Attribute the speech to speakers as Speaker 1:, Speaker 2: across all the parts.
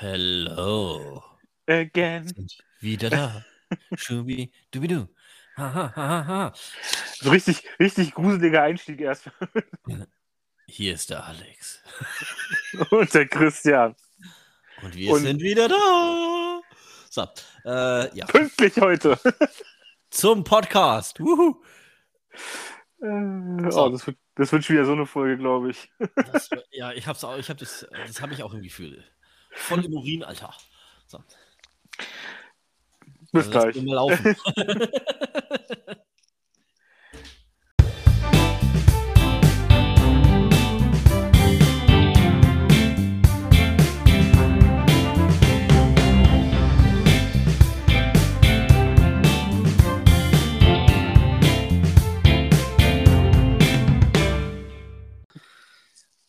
Speaker 1: Hello.
Speaker 2: Again.
Speaker 1: Sind wieder da. Schubi, ha, ha, ha, ha.
Speaker 2: So richtig, richtig gruseliger Einstieg erst.
Speaker 1: Hier ist der Alex.
Speaker 2: Und der Christian.
Speaker 1: Und wir
Speaker 2: Und-
Speaker 1: sind wieder da. So, äh, ja,
Speaker 2: Pünktlich heute.
Speaker 1: zum Podcast. Wuhu.
Speaker 2: Äh,
Speaker 1: So.
Speaker 2: Oh, das wird, das wird schon wieder so eine Folge, glaube ich.
Speaker 1: Das, ja, ich hab's auch, ich hab das, das habe ich auch im Gefühl. Voll im Urin, Alter. So,
Speaker 2: Bis
Speaker 1: also
Speaker 2: gleich.
Speaker 1: mal laufen.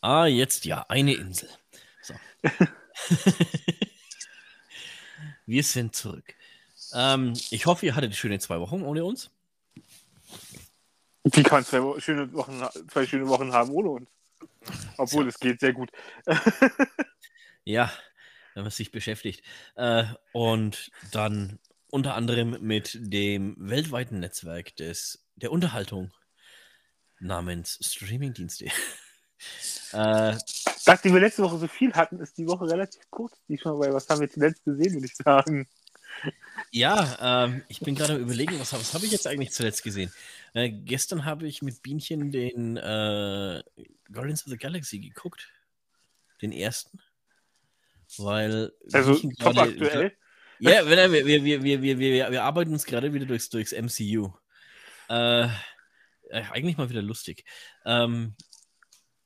Speaker 1: ah, jetzt ja, eine Insel. So. Wir sind zurück. Ähm, ich hoffe, ihr hattet schöne zwei Wochen ohne uns.
Speaker 2: Wie kann zwei, schöne Wochen, zwei schöne Wochen haben ohne uns? Obwohl, es geht sehr gut.
Speaker 1: Ja, wenn man sich beschäftigt. Äh, und dann unter anderem mit dem weltweiten Netzwerk des, der Unterhaltung namens Streamingdienste. Äh,
Speaker 2: Nachdem wir letzte Woche so viel hatten, ist die Woche relativ kurz diesmal, weil was haben wir zuletzt gesehen, würde ich sagen.
Speaker 1: Ja, ähm, ich bin gerade am überlegen, was, was habe ich jetzt eigentlich zuletzt gesehen? Äh, gestern habe ich mit Bienchen den äh, Guardians of the Galaxy geguckt. Den ersten. Weil.
Speaker 2: Also, top
Speaker 1: grade,
Speaker 2: aktuell.
Speaker 1: Ja, wir, wir, wir, wir, wir, wir, wir arbeiten uns gerade wieder durchs, durchs MCU. Äh, äh, eigentlich mal wieder lustig. Ähm,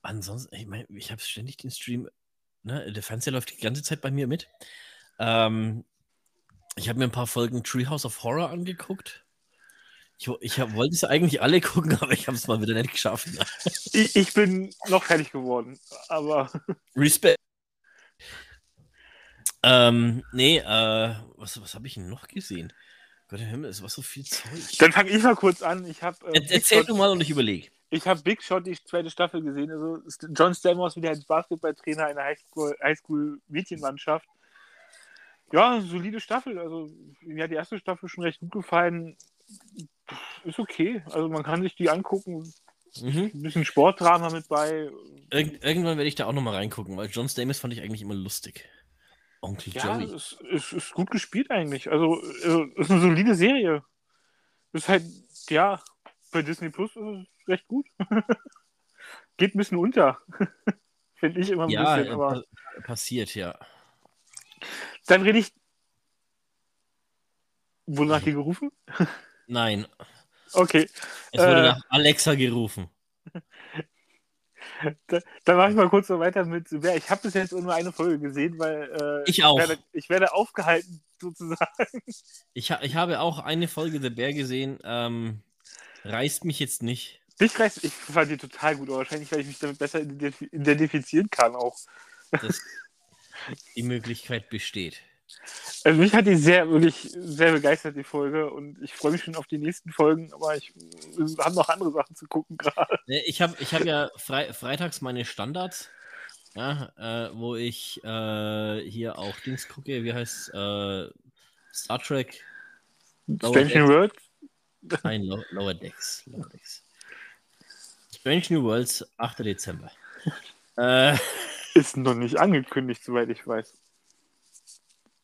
Speaker 1: ansonsten, ich meine, ich habe ständig den Stream, ne, der Fernseher läuft die ganze Zeit bei mir mit. Ähm, ich habe mir ein paar Folgen Treehouse of Horror angeguckt. Ich, ich hab, wollte es eigentlich alle gucken, aber ich habe es mal wieder nicht geschafft.
Speaker 2: Ich, ich bin noch fertig geworden, aber
Speaker 1: Respekt. Ähm, nee, äh, was, was habe ich denn noch gesehen? Gott im Himmel, es war so viel Zeug.
Speaker 2: dann fange ich mal kurz an. Ich habe äh,
Speaker 1: Er, erzähl du mal und ich überlege.
Speaker 2: Ich habe Big Shot die zweite Staffel gesehen. Also John Stamos wieder als Basketballtrainer einer Highschool- Highschool-Mädchenmannschaft. ja, solide Staffel. Also mir hat die erste Staffel schon recht gut gefallen. Ist okay. Also man kann sich die angucken.
Speaker 1: Mhm.
Speaker 2: Ein bisschen Sportdrama mit bei.
Speaker 1: Irgend, irgendwann werde ich da auch nochmal reingucken, weil John Stamos fand ich eigentlich immer lustig. Onkel
Speaker 2: Ja,
Speaker 1: Joey.
Speaker 2: es ist, ist gut gespielt eigentlich. Also äh, ist eine solide Serie. Ist halt, ja, bei Disney Plus ist es recht gut. Geht ein bisschen unter. Finde ich immer ein
Speaker 1: Ja,
Speaker 2: bisschen. Aber
Speaker 1: pa- passiert, ja.
Speaker 2: dann rede ich. Wonach die gerufen?
Speaker 1: Nein,
Speaker 2: Okay,
Speaker 1: es wurde
Speaker 2: Äh.
Speaker 1: nach Alexa gerufen.
Speaker 2: da, dann mache ich mal kurz so weiter mit. Ich habe bis jetzt nur eine Folge gesehen, weil äh,
Speaker 1: Ich auch.
Speaker 2: Werde, ich werde aufgehalten, sozusagen.
Speaker 1: Ich, ha ich habe auch eine Folge The Bear gesehen. Ähm, reißt mich jetzt nicht.
Speaker 2: Dich reißt, ich fand die total gut, aber wahrscheinlich, weil ich mich damit besser identif- identifizieren kann auch.
Speaker 1: dass die Möglichkeit besteht.
Speaker 2: Also mich hat die sehr, wirklich sehr begeistert, die Folge. Und ich freue mich schon auf die nächsten Folgen, aber ich habe noch andere Sachen zu gucken gerade.
Speaker 1: Ne, Ich habe ich hab ja frei, freitags meine Standards, ja, äh, wo ich äh, hier auch Dings gucke, wie heißt äh, Star Trek?
Speaker 2: Strange New World.
Speaker 1: Nein, Low, Lower Decks. Lower Decks. Strange New Worlds, 8. Dezember. äh,
Speaker 2: Ist noch nicht angekündigt, soweit ich weiß.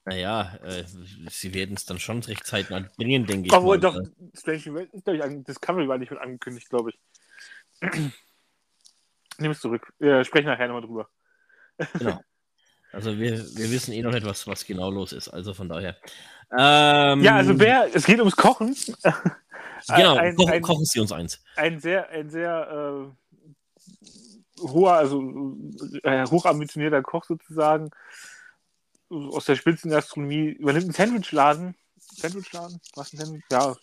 Speaker 1: naja, äh, sie werden es dann schon recht zeitnah bringen, denke ich.
Speaker 2: Obwohl doch, Strange New World ist, glaube ich, an- Discovery war nicht mit angekündigt, glaube ich. Nimm es zurück. Wir sprechen nachher nochmal drüber.
Speaker 1: Genau. Also wir, wir wissen eh noch nicht, was, was genau los ist. Also von daher. Ähm,
Speaker 2: Ja, also wer, es geht ums Kochen.
Speaker 1: Genau,
Speaker 2: ein,
Speaker 1: kochen,
Speaker 2: ein,
Speaker 1: kochen Sie uns eins.
Speaker 2: ein sehr, ein sehr äh, hoher, also äh, hochambitionierter Koch sozusagen aus der Spitzengastronomie übernimmt einen Sandwichladen. Sandwichladen? Was ein Sandwich? Ja,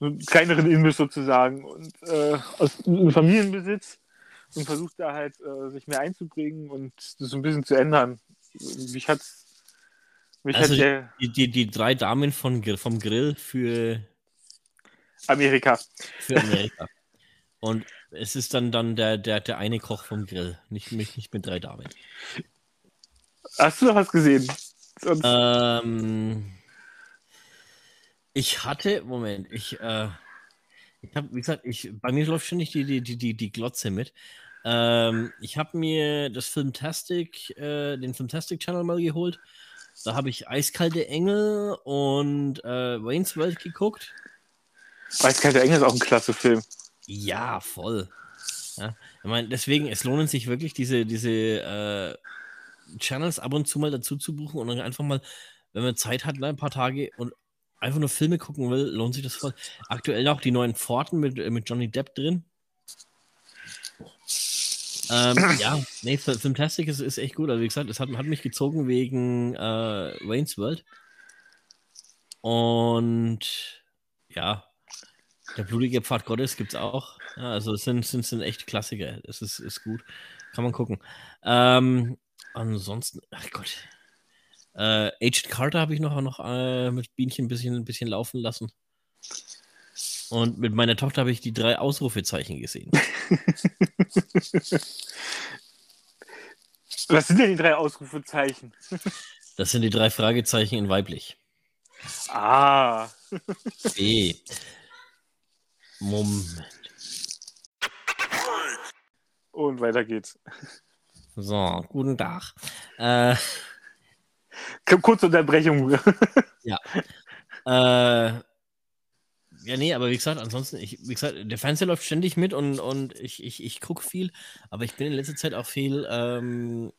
Speaker 2: so einen kleineren Imbiss sozusagen und äh, aus einem Familienbesitz und versucht da halt äh, sich mehr einzubringen und das so ein bisschen zu ändern. Mich hat's mich
Speaker 1: Also
Speaker 2: hat der
Speaker 1: Die, die, die drei Damen von, vom Grill für,
Speaker 2: Amerika.
Speaker 1: für Amerika. Und es ist dann, dann der, der, der eine Koch vom Grill, nicht, nicht, nicht mit drei Damen.
Speaker 2: Hast du noch was gesehen?
Speaker 1: Sonst... Ähm, ich hatte, Moment, ich, äh, ich habe, wie gesagt, ich, bei mir läuft ständig die, die, die, die Glotze mit. Ähm, ich habe mir das Filmtastic, äh, den Filmtastic Channel mal geholt. Da habe ich Eiskalte Engel und äh, Wayne's World geguckt.
Speaker 2: Eiskalte Engel ist auch ein klasse Film.
Speaker 1: Ja, voll. Ja, ich meine, deswegen, es lohnen sich wirklich, diese, diese äh, Channels ab und zu mal dazu zu buchen und dann einfach mal, wenn man Zeit hat, ne, ein paar Tage und einfach nur Filme gucken will, lohnt sich das voll. Aktuell auch die neuen Pforten mit, äh, mit Johnny Depp drin. Ähm, ja, nee, Fantastic ist, ist echt gut. Also, wie gesagt, es hat, hat mich gezogen wegen äh, Wayne's World. Und ja, der blutige Pfad Gottes gibt es auch. Ja, also, es sind, sind, sind echt Klassiker. Es ist, ist gut. Kann man gucken. Ähm, ansonsten, ach Gott. Äh, Agent Carter habe ich noch, noch äh, mit Bienchen ein bisschen, ein bisschen laufen lassen. Und mit meiner Tochter habe ich die drei Ausrufezeichen gesehen.
Speaker 2: Was sind denn die drei Ausrufezeichen?
Speaker 1: Das sind die drei Fragezeichen in weiblich.
Speaker 2: Ah.
Speaker 1: B. Moment.
Speaker 2: Und weiter geht's.
Speaker 1: So, guten Tag. Äh,
Speaker 2: Kurze Unterbrechung.
Speaker 1: ja. Äh, ja, nee, aber wie gesagt, ansonsten, ich, wie gesagt, der Fernseher läuft ständig mit und, und ich, ich, ich gucke viel, aber ich bin in letzter Zeit auch viel ähm,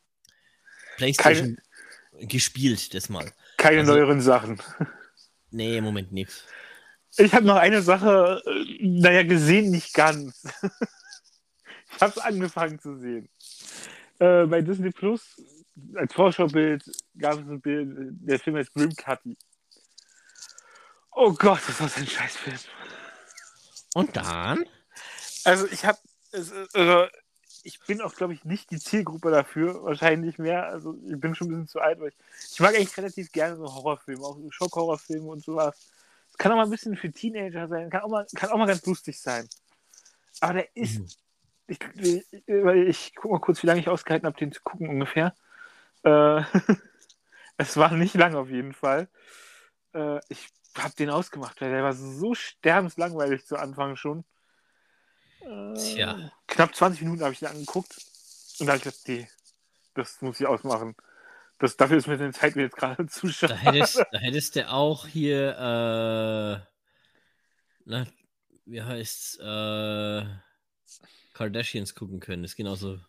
Speaker 1: Playstation keine, gespielt, das mal.
Speaker 2: Keine also, neueren Sachen.
Speaker 1: Nee, im Moment nichts.
Speaker 2: Ich habe noch eine Sache, äh, naja, gesehen, nicht ganz. ich habe es angefangen zu sehen. Äh, bei Disney Plus, als Vorschaubild, gab es ein Bild, der Film heißt Grim Cutty. Oh Gott, das war ein Scheißfilm.
Speaker 1: Und dann?
Speaker 2: Also ich habe, also ich bin auch, glaube ich, nicht die Zielgruppe dafür, wahrscheinlich mehr. Also ich bin schon ein bisschen zu alt, weil ich, ich mag eigentlich relativ gerne so Horrorfilme, auch Schockhorrorfilme und sowas. Es kann auch mal ein bisschen für Teenager sein, kann auch mal, kann auch mal ganz lustig sein. Aber der ist, mhm. ich, ich, ich, ich guck mal kurz, wie lange ich ausgehalten habe, den zu gucken ungefähr. Äh, es war nicht lang auf jeden Fall. Äh, ich hab den ausgemacht, weil der war so sterbenslangweilig zu Anfang schon.
Speaker 1: Äh, Tja.
Speaker 2: Knapp 20 Minuten habe ich den angeguckt und da habe ich gedacht, nee, das muss ich ausmachen. Das, dafür ist mir die Zeit mir jetzt gerade zu schade.
Speaker 1: Da hättest, da hättest du auch hier, äh, na, wie heißt's, äh, Kardashians gucken können. Das ist genauso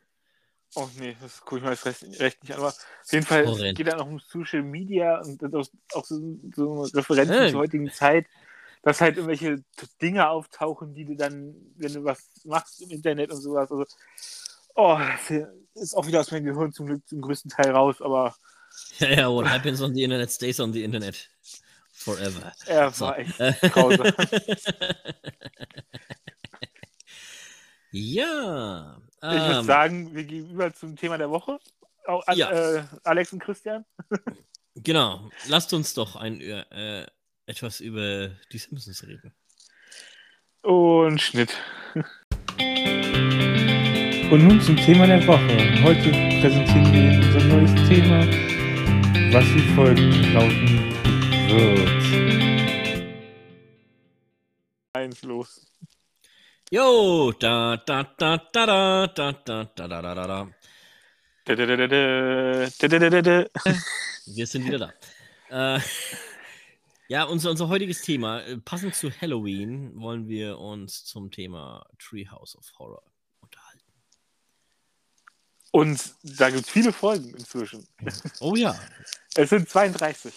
Speaker 2: Oh nee, das gucke ich mal jetzt recht, recht, nicht an. Aber auf jeden Fall Horrend. geht es noch um Social Media und das auch so, so Referenzen hey. zur heutigen Zeit, dass halt irgendwelche Dinge auftauchen, die du dann, wenn du was machst im Internet und sowas. Also, oh, das ist auch wieder aus meinem Gehirn zum Glück zum größten Teil raus, aber.
Speaker 1: Ja, ja, what happens on the Internet stays on the Internet. Forever.
Speaker 2: Er so. war echt grausam.
Speaker 1: ja,
Speaker 2: ich würde ähm. sagen, wir gehen über zum Thema der Woche. Auch, ja. äh, Alex und Christian.
Speaker 1: genau. Lasst uns doch ein, äh, etwas über die Simpsons reden.
Speaker 2: Und Schnitt. Und nun zum Thema der Woche. Heute präsentieren wir Ihnen unser neues Thema, was wie folgt lauten wird. Eins los.
Speaker 1: Jo, da, da, da, da, da, da, da, da, da, da, da. Wir sind wieder da. Äh, ja, unser, unser heutiges Thema, passend zu Halloween, wollen wir uns zum Thema Treehouse of Horror unterhalten.
Speaker 2: Und da gibt es viele Folgen inzwischen.
Speaker 1: Oh ja.
Speaker 2: Es sind 32.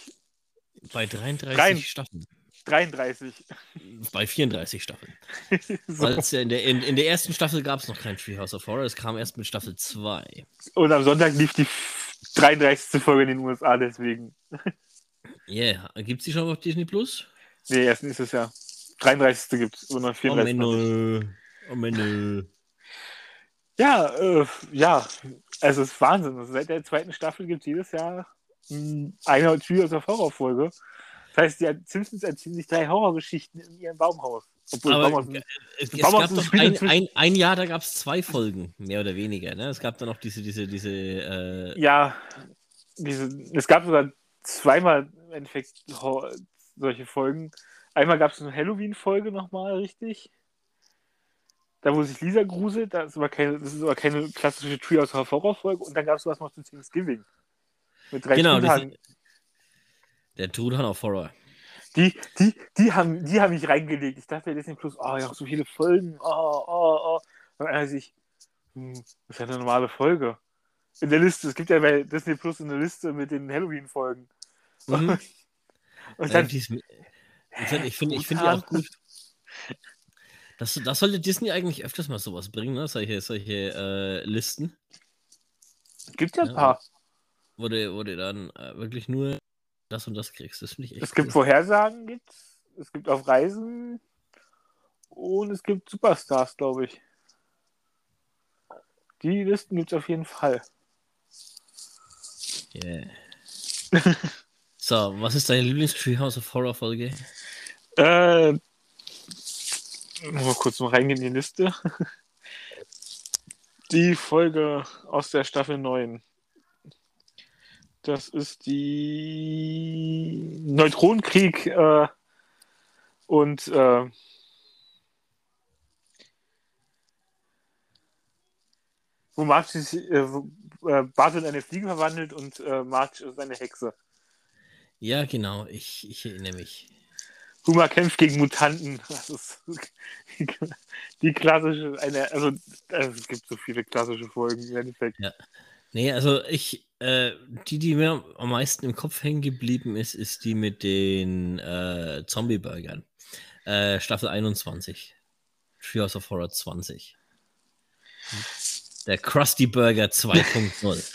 Speaker 1: Bei 33 Rein. Staffeln.
Speaker 2: 33.
Speaker 1: Bei 34 Staffeln. so. Ja in, der, in, in, der ersten Staffel gab es noch kein Treehouse of Horror, es kam erst mit Staffel 2.
Speaker 2: Und am Sonntag lief die 33. Folge in den USA, deswegen.
Speaker 1: Yeah. Gibt es die schon auf Disney Plus?
Speaker 2: Nee, erst nächstes Jahr. 33. gibt es, oder 34.
Speaker 1: Oh, Menno. Oh, Menno.
Speaker 2: Ja, äh, ja, also es ist Wahnsinn. Also seit der zweiten Staffel gibt es jedes Jahr eine Treehouse of Horror Folge. Das heißt, die Simpsons erzählen sich drei Horrorgeschichten in ihrem Baumhaus.
Speaker 1: Obwohl Aber Baumhaus, es, es Baumhaus gab doch ein, ein, ein, Jahr, da gab es zwei Folgen, mehr oder weniger. Ne? Es gab dann noch diese, diese, diese. Äh...
Speaker 2: Ja, diese, es gab sogar zweimal im Endeffekt solche Folgen. Einmal gab es eine Halloween-Folge nochmal, richtig? Da, wo sich Lisa gruselt, das ist aber keine, das ist aber keine klassische Treehouse Horror-Folge. Und dann gab es was noch zu Thanksgiving.
Speaker 1: Mit drei genau, Trudhagen. Der Trudhahn auf Horror.
Speaker 2: Die, die, die, haben, die haben mich reingelegt. Ich dachte, Disney Plus, oh, ja, so viele Folgen, oh, oh, oh. Und dann ich, hm, das ist ja eine normale Folge. In der Liste, es gibt ja bei Disney Plus eine Liste mit den Halloween-Folgen. Mhm.
Speaker 1: Und dann, ich finde ich find die auch gut. Das, das sollte Disney eigentlich öfters mal sowas bringen, ne? solche, solche äh, Listen.
Speaker 2: Gibt ja ein paar.
Speaker 1: Wo du, wo du dann äh, wirklich nur das und das kriegst. Das finde ich echt
Speaker 2: Es gibt. Vorhersagen, gibt's. es gibt auf Reisen und es gibt Superstars, glaube ich. Die Listen gibt es auf jeden Fall.
Speaker 1: Yeah. so, was ist deine Lieblings-Treehouse of Horror Folge?
Speaker 2: Äh, mal kurz mal reingehen in die Liste. Die Folge aus der Staffel 9. Das ist die Neutronenkrieg äh, und äh, wo Marge sich, äh, wo, äh, Bart in eine Fliege verwandelt und äh, Marge ist eine Hexe.
Speaker 1: Ja, genau, ich, ich erinnere mich.
Speaker 2: Humor kämpft gegen Mutanten. Das ist die klassische, eine, also, also es gibt so viele klassische Folgen im Endeffekt.
Speaker 1: Ja. Nee, also ich, äh, die, die mir am meisten im Kopf hängen geblieben ist, ist die mit den äh, Zombie-Burgern. Äh, Staffel 21. Treehouse of Horror 20. Der Krusty Burger 2.0.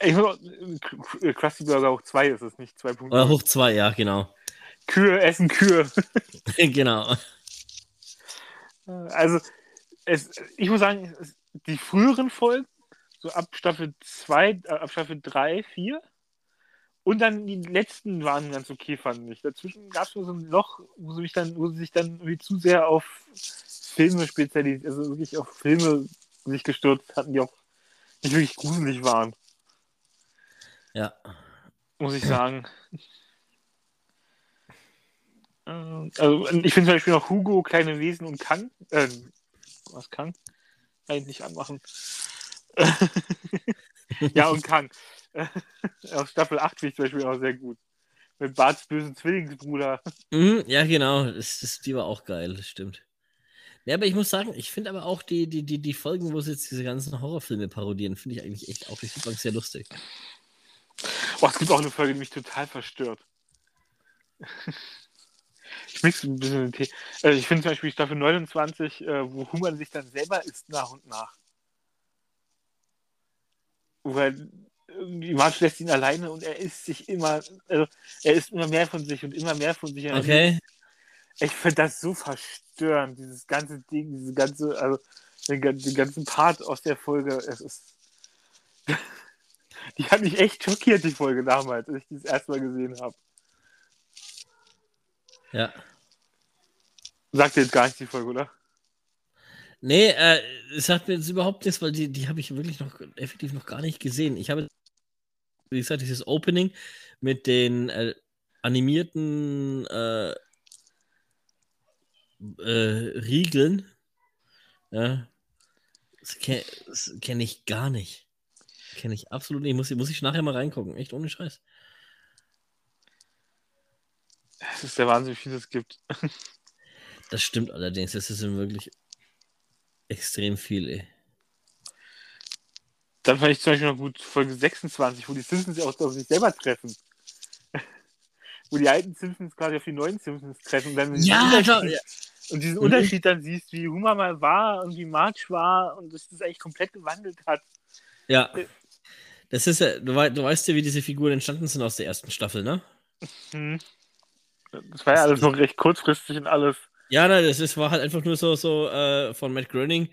Speaker 2: Krusty Burger hoch 2 ist es, nicht 2.0.
Speaker 1: Oder hoch 2, ja, genau.
Speaker 2: Kühe essen Kühe.
Speaker 1: genau.
Speaker 2: Also, es, ich muss sagen, die früheren Folgen, so ab Staffel 2, äh, ab Staffel 3, 4, und dann die letzten waren ganz okay, fand ich. Dazwischen gab es so ein Loch, wo sie, mich dann, wo sie sich dann irgendwie zu sehr auf Filme spezialisiert, also wirklich auf Filme sich gestürzt hatten, die auch nicht wirklich gruselig waren.
Speaker 1: Ja.
Speaker 2: Muss ich sagen. Äh, also ich finde zum Beispiel noch Hugo, kleine Wesen und Kang. Äh, was Kang? Eigentlich anmachen. ja, und Kang. Aus Staffel 8 finde ich zum Beispiel auch sehr gut. Mit Barts bösen Zwillingsbruder.
Speaker 1: Mhm, ja, genau. Das, das, die war auch geil, das stimmt. Ja, aber ich muss sagen, ich finde aber auch die, die, die, die Folgen, wo sie jetzt diese ganzen Horrorfilme parodieren, finde ich eigentlich echt auch richtig sehr lustig.
Speaker 2: Oh, es gibt auch eine Folge, die mich total verstört. Ich mixe ein bisschen den Tee. Also ich finde zum Beispiel Staffel 29, äh, wo Human sich dann selber isst nach und nach. Er irgendwie Marge lässt ihn alleine und er isst sich immer, also er isst immer mehr von sich und immer mehr von sich.
Speaker 1: Okay.
Speaker 2: Ich finde das so verstörend, dieses ganze Ding, diese ganze, also den, den ganzen Part aus der Folge. Es ist. die hat mich echt schockiert, die Folge damals, als ich das erste Mal gesehen habe.
Speaker 1: Ja.
Speaker 2: Sagt dir jetzt gar nicht die Folge, oder?
Speaker 1: Nee, äh, es sagt mir jetzt überhaupt nichts, weil die, die habe ich wirklich noch effektiv noch gar nicht gesehen. Ich habe, wie gesagt, dieses Opening mit den äh, animierten äh, äh, Riegeln. Ja, das kenne kenn ich gar nicht. Kenne ich absolut nicht. Muss, muss ich nachher mal reingucken. Echt ohne Scheiß.
Speaker 2: Es ist der Wahnsinn, wie viel es gibt.
Speaker 1: Das stimmt allerdings. Das ist wirklich extrem viel, ey.
Speaker 2: Dann fand ich zum Beispiel noch gut Folge 26, wo die Simpsons auch auf sich selber treffen. wo die alten Simpsons quasi auf die neuen Simpsons treffen. Und, dann
Speaker 1: ja, klar, ja.
Speaker 2: und diesen Unterschied dann siehst, wie Humor mal war und wie Marge war und dass das eigentlich komplett gewandelt hat.
Speaker 1: Ja. Das ist ja, du, du weißt ja, wie diese Figuren entstanden sind aus der ersten Staffel, ne?
Speaker 2: Mhm. Das war ja alles noch recht kurzfristig und alles.
Speaker 1: Ja, nein, das ist, war halt einfach nur so, so äh, von Matt Groening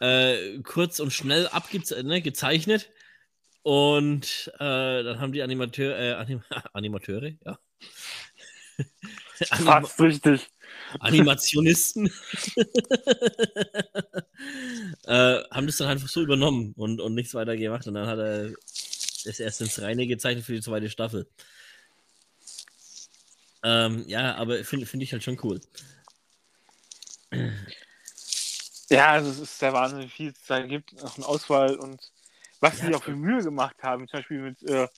Speaker 1: äh, kurz und schnell abgezeichnet. Ne, und äh, dann haben die Animateur, äh, Anim Animateure, ja.
Speaker 2: Fast richtig.
Speaker 1: Animationisten äh, haben das dann einfach so übernommen und, und nichts weiter gemacht. Und dann hat er ist erst ins Reine gezeichnet für die zweite Staffel. Ähm, ja, aber finde find ich halt schon cool.
Speaker 2: Ja, also es ist der Wahnsinn, wie viel es da gibt, noch eine Auswahl und was
Speaker 1: Ja,
Speaker 2: sie auch für Mühe gemacht haben, zum Beispiel mit äh,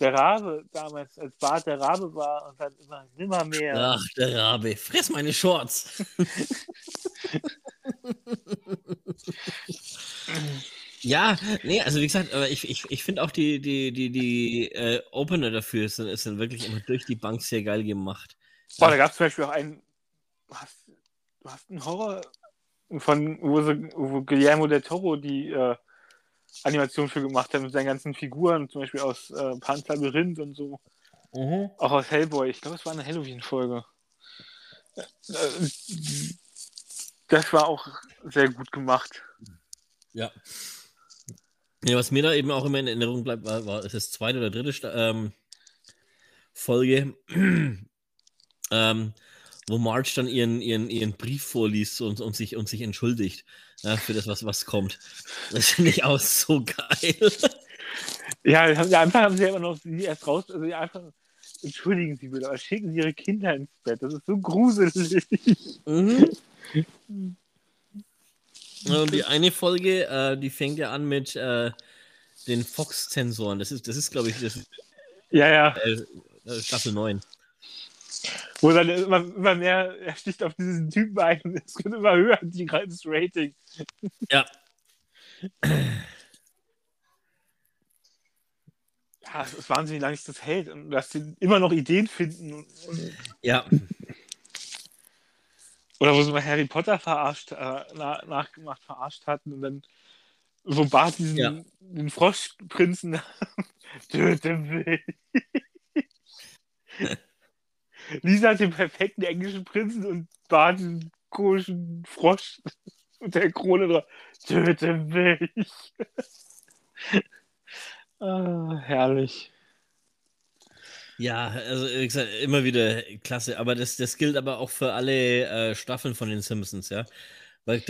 Speaker 2: der Rabe damals, als Bart der Rabe war und dann immer nimmer mehr.
Speaker 1: Ach, der Rabe, fress meine Shorts. ja, nee, also wie gesagt, aber ich, ich, ich finde auch die, die, die, die äh, Opener dafür sind, sind wirklich immer durch die Bank sehr geil gemacht.
Speaker 2: Boah, da gab es zum Beispiel auch einen, hast, du hast einen Horror von, wo, sie, wo Guillermo del Toro die äh, Animation für gemacht hat mit seinen ganzen Figuren, zum Beispiel aus äh, Pan's Labyrinth und so, auch aus Hellboy. Ich glaube, es war eine Halloween-Folge. Äh, Das war auch sehr gut gemacht.
Speaker 1: Ja. Ja, was mir da eben auch immer in Erinnerung bleibt, war, war es ist zweite oder dritte Sta ähm, Folge, ähm, wo Marge dann ihren, ihren, ihren Brief vorliest und, und, sich, und sich entschuldigt ja, für das, was, was kommt. Das finde ich auch so geil.
Speaker 2: Ja, am Anfang haben sie ja immer noch sie erst raus, also einfach, entschuldigen Sie bitte, aber schicken Sie Ihre Kinder ins Bett. Das ist so gruselig.
Speaker 1: Mhm. Und die eine Folge, äh, die fängt ja an mit äh, den Fox-Zensoren. Das ist, das ist glaube ich, das
Speaker 2: Ja, ja.
Speaker 1: äh, Staffel 9.
Speaker 2: Wo dann immer, immer mehr, er sticht auf diesen Typen ein und es wird immer höher, die, das Rating.
Speaker 1: Ja.
Speaker 2: Ja, es ist wahnsinnig, wie lange sich das hält und dass sie immer noch Ideen finden. Und, und,
Speaker 1: Ja.
Speaker 2: oder wo sie mal Harry Potter verarscht, äh, na, nachgemacht, verarscht hatten und dann wo Bart diesen
Speaker 1: Ja.
Speaker 2: den Froschprinzen töte will. Lisa hat den perfekten englischen Prinzen und Bart den komischen Frosch mit der Krone drauf. Töte mich. ah, herrlich.
Speaker 1: Ja, also wie gesagt, immer wieder klasse, aber das, das gilt aber auch für alle äh, Staffeln von den Simpsons, ja. Weil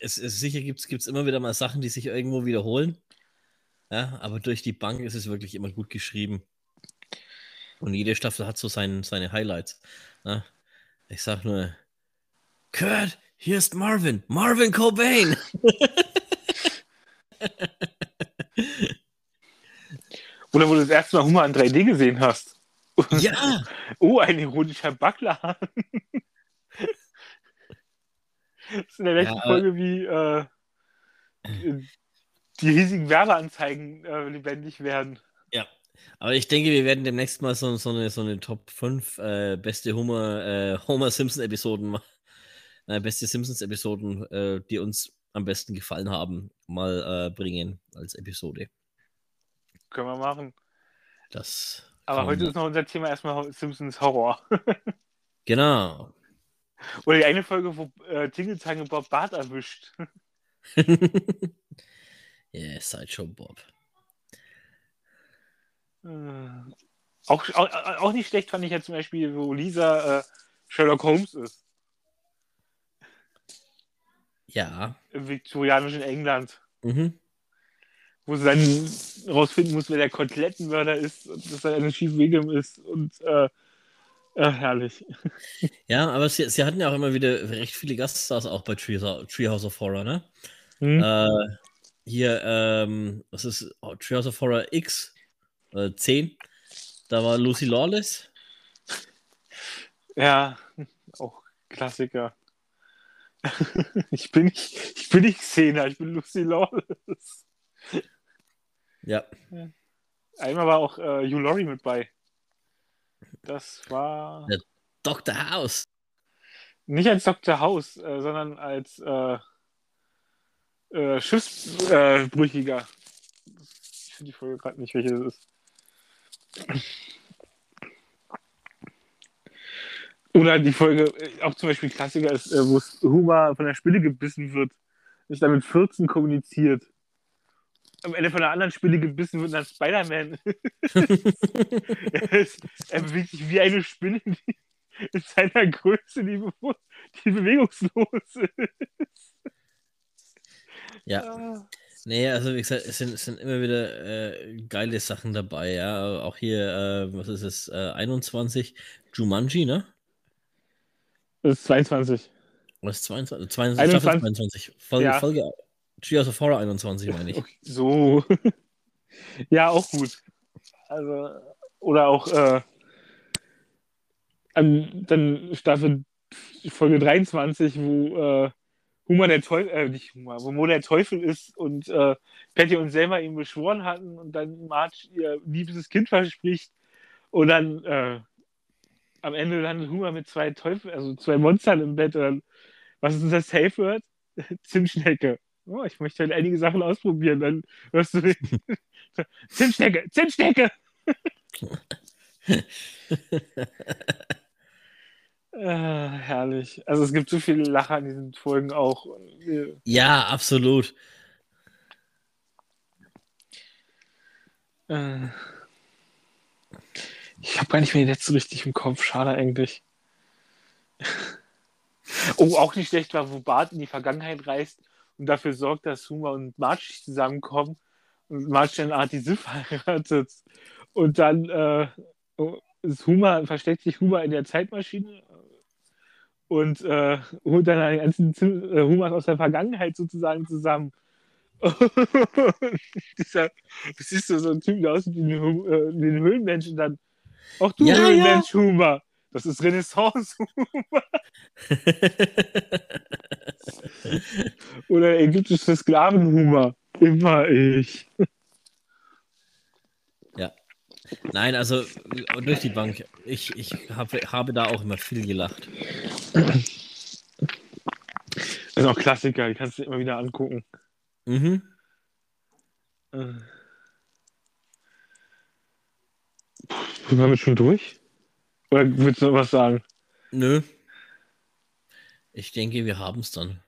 Speaker 1: es, es sicher gibt es immer wieder mal Sachen, die sich irgendwo wiederholen. Ja, aber durch die Bank ist es wirklich immer gut geschrieben. Und jede Staffel hat so sein, seine Highlights. Ja. Ich sag nur, Kurt, hier ist Marvin, Marvin Cobain.
Speaker 2: Oder wo du das erste Mal Hummer in 3D gesehen hast.
Speaker 1: ja,
Speaker 2: Oh, ein ironischer Backladen. das ist in der letzten
Speaker 1: Ja,
Speaker 2: Folge wie äh, die riesigen Werbeanzeigen äh, lebendig werden.
Speaker 1: Aber ich denke, wir werden demnächst mal so, so, eine, so eine Top 5 äh, beste Homer, äh, Homer Simpson Episoden machen. Äh, beste Simpsons Episoden, äh, die uns am besten gefallen haben, mal äh, bringen als Episode.
Speaker 2: Können wir machen.
Speaker 1: Das
Speaker 2: Aber heute ist noch unser Thema erstmal Simpsons Horror.
Speaker 1: Genau.
Speaker 2: Oder die eine Folge, wo äh, Tingeltange Bob Bart erwischt.
Speaker 1: yeah, Sideshow Bob.
Speaker 2: Äh, auch, auch, auch nicht schlecht fand ich ja zum Beispiel, wo Lisa äh, Sherlock Holmes ist.
Speaker 1: Ja.
Speaker 2: Im viktorianischen England.
Speaker 1: Mhm.
Speaker 2: Wo sie dann rausfinden muss, wer der Kotelettenmörder ist und dass er eine Chief Wiggum ist. Und äh, äh, herrlich.
Speaker 1: Ja, aber sie, sie hatten ja auch immer wieder recht viele Gaststars auch bei Treehouse, Treehouse of Horror, ne?
Speaker 2: Hm?
Speaker 1: Äh, hier, ähm, was ist oh, Treehouse of Horror X äh, 10? Da war Lucy Lawless.
Speaker 2: Ja, auch Klassiker. ich bin nicht, ich bin nicht Xena, ich bin Lucy Lawless.
Speaker 1: Ja.
Speaker 2: Einmal war auch äh, Hugh Laurie mit bei. Das war
Speaker 1: Ja. Dr. House.
Speaker 2: nicht als Dr. House, äh, sondern als äh, äh, Schiffsbrüchiger. ich finde die Folge gerade nicht, welche das ist. Oder die Folge, äh, auch zum Beispiel Klassiker ist, äh, wo Homer von der Spinne gebissen wird, sich dann mit 14 kommuniziert. Am Ende von einer anderen Spinne gebissen wird und dann Spider-Man. er, ist, er bewegt sich wie eine Spinne, die in seiner Größe, die, die bewegungslos ist.
Speaker 1: Ja.
Speaker 2: Ah.
Speaker 1: Nee, also wie gesagt, es sind, es sind immer wieder äh, geile Sachen dabei, ja. Auch hier, äh, was ist es, äh, 21, Jumanji, ne?
Speaker 2: Das ist 22.
Speaker 1: Was ist 22? 22
Speaker 2: 21.
Speaker 1: 22. Folge,
Speaker 2: Ja.
Speaker 1: Folge Trios of Horror 21, meine ich.
Speaker 2: Okay, so. ja, auch gut. Also, oder auch äh, an, dann Staffel Folge 23, wo äh, Humor der Teufel, äh, nicht Humor, wo der Teufel ist und äh, Patty und Selma ihn beschworen hatten und dann Marge ihr liebes Kind verspricht und dann äh, am Ende landet Humor mit zwei Teufel, also zwei Monstern im Bett und dann, was ist das Safe Word? Zimtschnecke. Oh, ich möchte halt einige Sachen ausprobieren. Dann hörst du Zimtschnecke, Zimtschnecke. Ah, herrlich. Also es gibt so viele Lacher in diesen Folgen auch. Äh,
Speaker 1: Ja, absolut.
Speaker 2: Äh, ich habe gar nicht mehr die letzte richtig im Kopf. Schade eigentlich. oh, auch nicht schlecht war, wo Bart in die Vergangenheit reist und dafür sorgt, dass Huma und Marge nicht zusammenkommen und Marge dann Artie Sif heiratet. Und dann äh, ist Huma, versteckt sich Huma in der Zeitmaschine und äh, holt dann die ganzen äh, Humas aus der Vergangenheit sozusagen zusammen. Dieser, das ist so, so ein Typ, der aussieht wie ein, äh, wie ein Höhlenmensch und dann auch du
Speaker 1: Ja, ja.
Speaker 2: Höhlenmensch, Huma. Das ist Renaissance oder ägyptische Sklavenhumor. Immer ich.
Speaker 1: Nein, also durch die Bank. Ich, ich habe, habe da auch immer viel gelacht.
Speaker 2: Das ist auch Klassiker, die kannst du dir immer wieder angucken.
Speaker 1: Mhm.
Speaker 2: Äh. Sind wir damit schon durch? Oder willst du noch was sagen?
Speaker 1: Nö. Ich denke, wir haben es dann.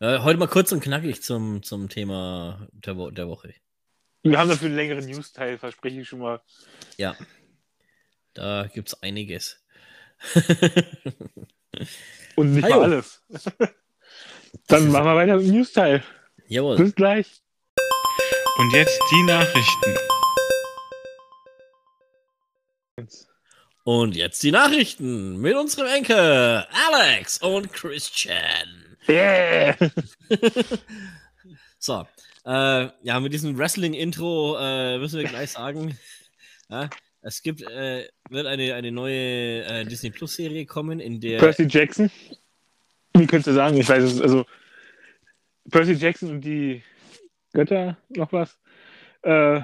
Speaker 1: Äh, heute mal kurz und knackig zum, zum Thema der, Wo der Woche.
Speaker 2: Wir haben dafür einen längeren News-Teil, verspreche ich schon mal.
Speaker 1: Ja. Da gibt es einiges.
Speaker 2: Und nicht
Speaker 1: Hallo.
Speaker 2: mal alles. Dann machen wir weiter mit dem News-Teil.
Speaker 1: Jawohl.
Speaker 2: Bis gleich.
Speaker 3: Und jetzt die Nachrichten.
Speaker 1: Und jetzt die Nachrichten mit unserem Enkel Alex und Christian.
Speaker 2: Yeah.
Speaker 1: So, äh, ja, mit diesem Wrestling-Intro äh, müssen wir gleich sagen, ja, es gibt, äh, wird eine, eine neue äh, Disney Plus-Serie kommen, in der
Speaker 2: Percy Jackson. Wie könntest du sagen? Ich weiß es. Also, Percy Jackson und die Götter, noch was. Äh,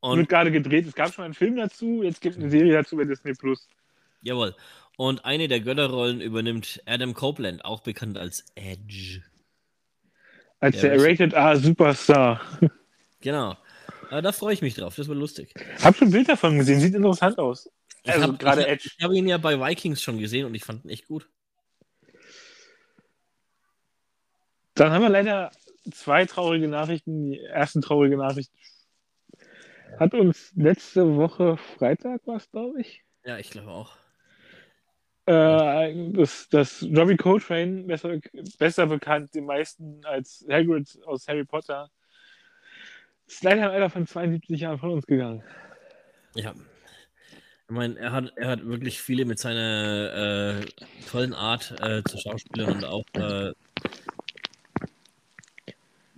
Speaker 1: und,
Speaker 2: wird gerade gedreht. Es gab schon einen Film dazu. Jetzt gibt es eine Serie dazu bei Disney Plus.
Speaker 1: jawohl, und eine der Götterrollen übernimmt Adam Copeland, auch bekannt als Edge.
Speaker 2: Als
Speaker 1: Ja,
Speaker 2: der
Speaker 1: was-
Speaker 2: Rated R Superstar.
Speaker 1: Genau. Äh, da freue ich mich drauf, das wird lustig.
Speaker 2: Hab schon ein Bild davon gesehen. Sieht interessant aus.
Speaker 1: Ich
Speaker 2: Also
Speaker 1: hab-
Speaker 2: gerade
Speaker 1: ich,
Speaker 2: Edge.
Speaker 1: Ich habe ihn ja bei Vikings schon gesehen und ich fand ihn echt gut.
Speaker 2: Dann haben wir leider zwei traurige Nachrichten. Die erste traurige Nachricht hat uns letzte Woche Freitag, war es, glaube ich,
Speaker 1: Ja, ich glaube auch.
Speaker 2: Äh, dass, dass Robbie Coltrane, besser, besser bekannt den meisten als Hagrid aus Harry Potter, ist leider im Alter von 72 Jahren von uns gegangen.
Speaker 1: Ja. Ich meine, er hat, er hat wirklich viele mit seiner äh, tollen Art äh, zu Schauspielern und auch äh,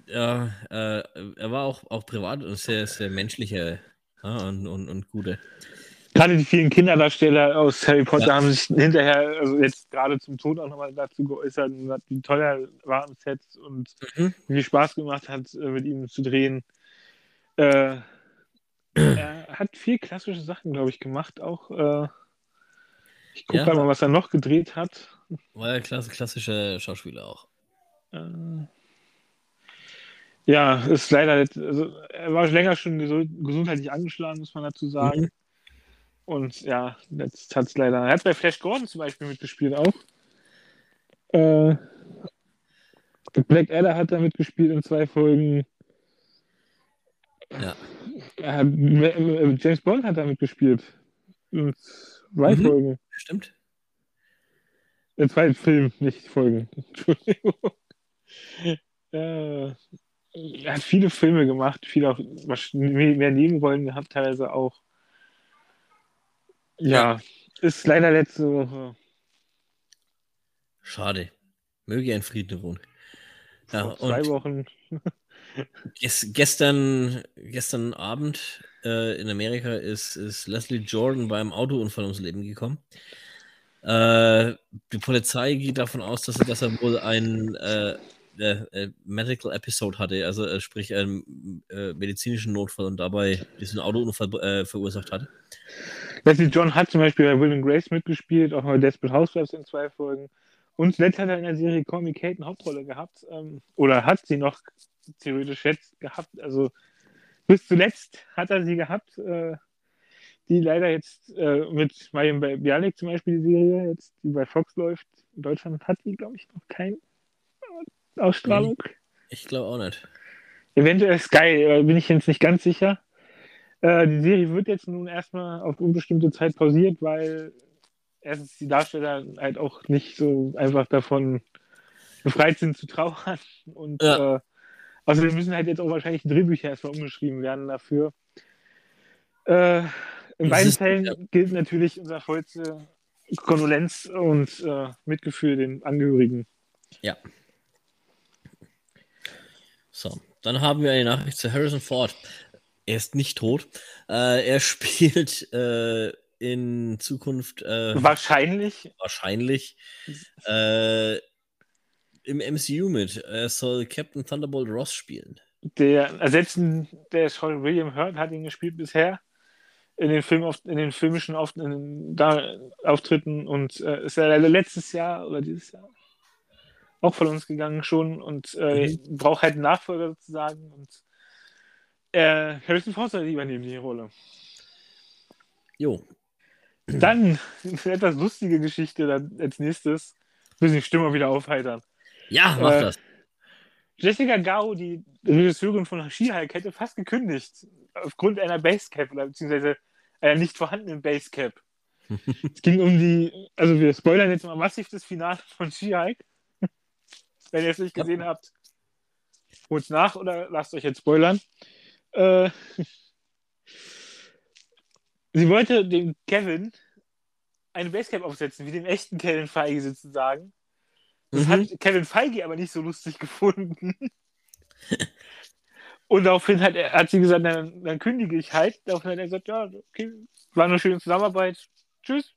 Speaker 1: ja, äh, er war auch, auch privat und sehr, sehr menschlicher ja, und, und, und gute.
Speaker 2: Gerade die vielen Kinderdarsteller aus Harry Potter
Speaker 1: Ja.
Speaker 2: haben sich hinterher, also jetzt gerade zum Tod auch nochmal dazu geäußert, wie toll er war am Set und
Speaker 1: Mhm.
Speaker 2: wie viel Spaß gemacht hat, äh, mit ihm zu drehen. Äh, er hat viel klassische Sachen, glaube ich, gemacht. Auch äh, ich gucke
Speaker 1: Ja.
Speaker 2: mal, was er noch gedreht hat.
Speaker 1: War ja klass, klassischer Schauspieler auch.
Speaker 2: Äh, ja, ist leider, also er war länger schon gesu- gesundheitlich angeschlagen, muss man dazu sagen.
Speaker 1: Mhm.
Speaker 2: Und ja, jetzt hat es leider. Er hat bei Flash Gordon zum Beispiel mitgespielt auch. Äh, Black Adder hat da mitgespielt in zwei Folgen.
Speaker 1: Ja.
Speaker 2: Äh, James Bond hat da mitgespielt. In zwei
Speaker 1: Mhm.
Speaker 2: Folgen.
Speaker 1: Stimmt.
Speaker 2: In zwei Filmen, nicht Folgen. Entschuldigung. Äh, er hat viele Filme gemacht, viele auch mehr Nebenrollen gehabt, teilweise auch. Ja, ist leider letzte Woche
Speaker 1: Schade. Möge er in Frieden ruhen. Ja,
Speaker 2: vor zwei
Speaker 1: und
Speaker 2: Wochen.
Speaker 1: ges gestern, gestern Abend äh, in Amerika ist, ist Leslie Jordan beim Autounfall ums Leben gekommen. Äh, die Polizei geht davon aus, dass er, dass er wohl ein äh, äh, äh, Medical Episode hatte, also äh, sprich einen äh, medizinischen Notfall und dabei diesen Autounfall äh, verursacht hat.
Speaker 2: Leslie John hat zum Beispiel bei Will and Grace mitgespielt, auch bei Desperate Housewives in zwei Folgen. Und zuletzt hat er in der Serie Call Me Kate eine Hauptrolle gehabt. Ähm, oder hat sie noch theoretisch jetzt gehabt. Also bis zuletzt hat er sie gehabt. Äh, die leider jetzt äh, mit Mariam Bialik zum Beispiel die Serie, jetzt, die bei Fox läuft. In Deutschland hat die, glaube ich, noch keine Ausstrahlung.
Speaker 1: Ich glaube auch nicht.
Speaker 2: Eventuell Sky, äh, bin ich jetzt nicht ganz sicher. Äh, die Serie wird jetzt nun erstmal auf unbestimmte Zeit pausiert, weil erstens die Darsteller halt auch nicht so einfach davon befreit sind zu trauern. Und
Speaker 1: Ja.
Speaker 2: äh, außerdem müssen halt jetzt auch wahrscheinlich Drehbücher erstmal umgeschrieben werden dafür. Äh, in beiden
Speaker 1: ist-
Speaker 2: Fällen
Speaker 1: ja.
Speaker 2: gilt natürlich unser vollste Kondolenz und äh, Mitgefühl den Angehörigen.
Speaker 1: Ja. So, dann haben wir eine Nachricht zu Harrison Ford. Er ist nicht tot. Äh, er spielt äh, in Zukunft äh,
Speaker 2: Wahrscheinlich
Speaker 1: wahrscheinlich äh, im MCU mit. Er soll Captain Thunderbolt Ross spielen.
Speaker 2: Der Ersetzen der Sean William Hurt hat ihn gespielt bisher in den Film in den filmischen Auf, in den, da, Auftritten und äh, ist ja leider letztes Jahr oder dieses Jahr auch von uns gegangen schon und äh, braucht halt einen Nachfolger sozusagen und äh, Harrison Ford soll übernehmen die Rolle.
Speaker 1: Jo.
Speaker 2: Dann eine etwas lustige Geschichte dann als nächstes. Müssen die Stimmung wieder aufheitern.
Speaker 1: Ja, mach
Speaker 2: Äh,
Speaker 1: das.
Speaker 2: Jessica Gao, die Regisseurin von She-Hulk, hätte fast gekündigt aufgrund einer Basecap oder beziehungsweise einer nicht vorhandenen Basecap. es ging um die, also wir spoilern jetzt mal massiv das Finale von She-Hulk. Wenn ihr es nicht
Speaker 1: Ja.
Speaker 2: gesehen habt, holt's nach oder lasst euch jetzt spoilern. Äh, sie wollte dem Kevin eine Basecap aufsetzen, wie dem echten Kevin Feige sozusagen. Das
Speaker 1: Mhm.
Speaker 2: hat Kevin Feige aber nicht so lustig gefunden. Und daraufhin hat, er, hat sie gesagt, dann, dann kündige ich halt. Daraufhin hat er gesagt, ja, okay, war eine schöne Zusammenarbeit. Tschüss.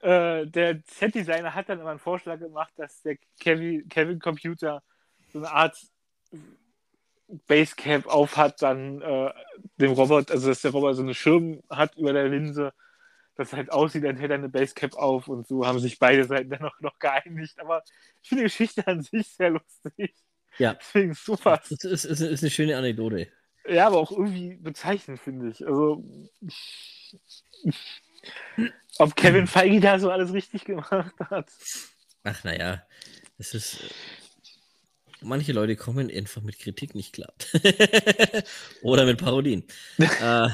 Speaker 2: Äh, der Set-Designer hat dann aber einen Vorschlag gemacht, dass der Kevin, Kevin Computer so eine Art Basecap aufhat, dann äh, dem Robot, also dass der Robot so eine Schirm hat über der Linse, das halt aussieht, als hätte er eine Basecap auf und so haben sich beide Seiten dann noch, noch geeinigt. Aber ich finde die Geschichte an sich sehr lustig.
Speaker 1: Ja.
Speaker 2: Deswegen super.
Speaker 1: Das ist, ist, ist eine schöne Anekdote.
Speaker 2: Ja, aber auch irgendwie bezeichnend, finde ich. Also, ob Kevin Feige da so alles richtig gemacht hat.
Speaker 1: Ach, naja. Es ist. Manche Leute kommen einfach mit Kritik nicht klar. Oder mit Parodien. äh,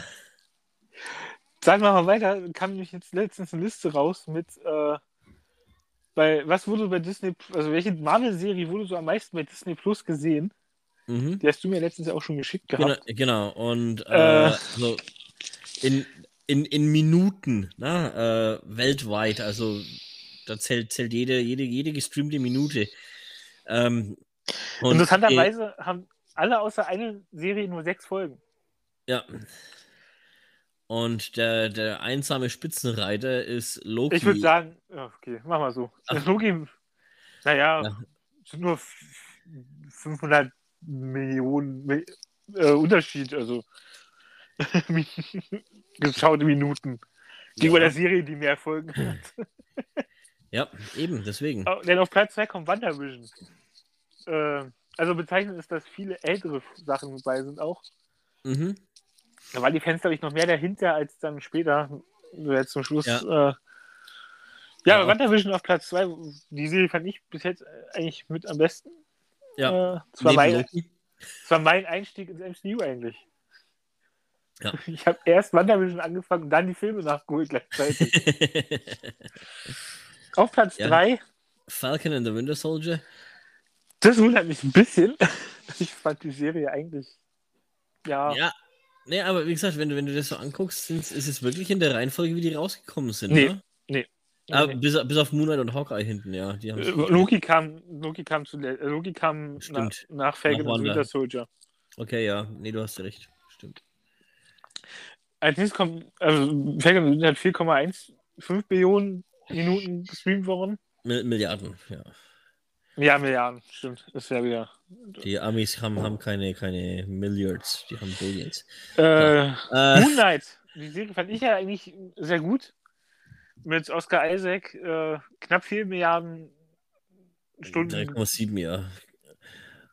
Speaker 2: Sagen wir mal weiter, kam nämlich jetzt letztens eine Liste raus mit, äh, bei, was wurde bei Disney, also welche Marvel-Serie wurde so am meisten bei Disney Plus gesehen?
Speaker 1: mhm.
Speaker 2: Die hast du mir letztens ja auch schon geschickt
Speaker 1: Genau,
Speaker 2: gehabt.
Speaker 1: genau. Und äh,
Speaker 2: Äh.
Speaker 1: also in, in, in Minuten, ne, äh, weltweit, also da zählt, zählt jede, jede, jede gestreamte Minute. Ähm, und,
Speaker 2: Interessanterweise haben alle außer einer Serie nur sechs Folgen.
Speaker 1: Äh, ja. Und der, der einsame Spitzenreiter ist Loki.
Speaker 2: Ich würde sagen, okay, mach mal so.
Speaker 1: Ach.
Speaker 2: Loki, naja,
Speaker 1: Ja.
Speaker 2: sind nur f- 500 Millionen Mi- äh, Unterschied, also geschaute Minuten. Gegenüber
Speaker 1: Ja.
Speaker 2: der Serie, die mehr Folgen hat.
Speaker 1: Ja, eben, deswegen.
Speaker 2: Oh, Denn auf Platz 2 kommt WandaVision. Äh, also bezeichnend ist, dass viele ältere Sachen dabei sind auch.
Speaker 1: Mhm.
Speaker 2: Da waren die Fans, glaube ich, noch mehr dahinter als dann später. So Jetzt zum Schluss.
Speaker 1: Ja.
Speaker 2: Ja, äh, ja,
Speaker 1: Ja.
Speaker 2: WandaVision auf Platz 2, die Serie fand ich bis jetzt äh, eigentlich mit am besten.
Speaker 1: Ja.
Speaker 2: Äh, das, war mein, das war mein Einstieg ins MCU eigentlich.
Speaker 1: Ja.
Speaker 2: Ich habe erst WandaVision angefangen und dann die Filme nachgeholt gleichzeitig. auf Platz
Speaker 1: Ja.
Speaker 2: 3,
Speaker 1: Falcon and the Winter Soldier.
Speaker 2: Das wundert mich ein bisschen. Ich fand die Serie eigentlich. Ja.
Speaker 1: Ja. Nee, aber wie gesagt, wenn du, wenn du das so anguckst, ist es wirklich in der Reihenfolge, wie die rausgekommen sind.
Speaker 2: Nee,
Speaker 1: ne?
Speaker 2: nee.
Speaker 1: Ah,
Speaker 2: Nee.
Speaker 1: bis, bis auf Moonlight und Hawkeye hinten, ja. Die
Speaker 2: Äh, Loki kam, Loki kam zu äh, Loki kam nach,
Speaker 1: Stimmt.
Speaker 2: nach Falcon
Speaker 1: Nach
Speaker 2: und
Speaker 1: Wanda.
Speaker 2: Winter Soldier.
Speaker 1: Okay, ja. Nee, du hast recht. Stimmt.
Speaker 2: Als nächstes kommt, also Falcon und Winter hat 4,15 Billionen Minuten gestreamt worden.
Speaker 1: Mil- Milliarden, ja.
Speaker 2: Ja, Milliarden, stimmt. Das wäre wieder.
Speaker 1: Die Amis haben, haben keine, keine Milliards, die haben Billions.
Speaker 2: Äh,
Speaker 1: Äh,
Speaker 2: Moon Knight. Die Serie fand ich ja eigentlich sehr gut. Mit Oscar Isaac äh, knapp 4 Milliarden Stunden.
Speaker 1: 3,7, ja.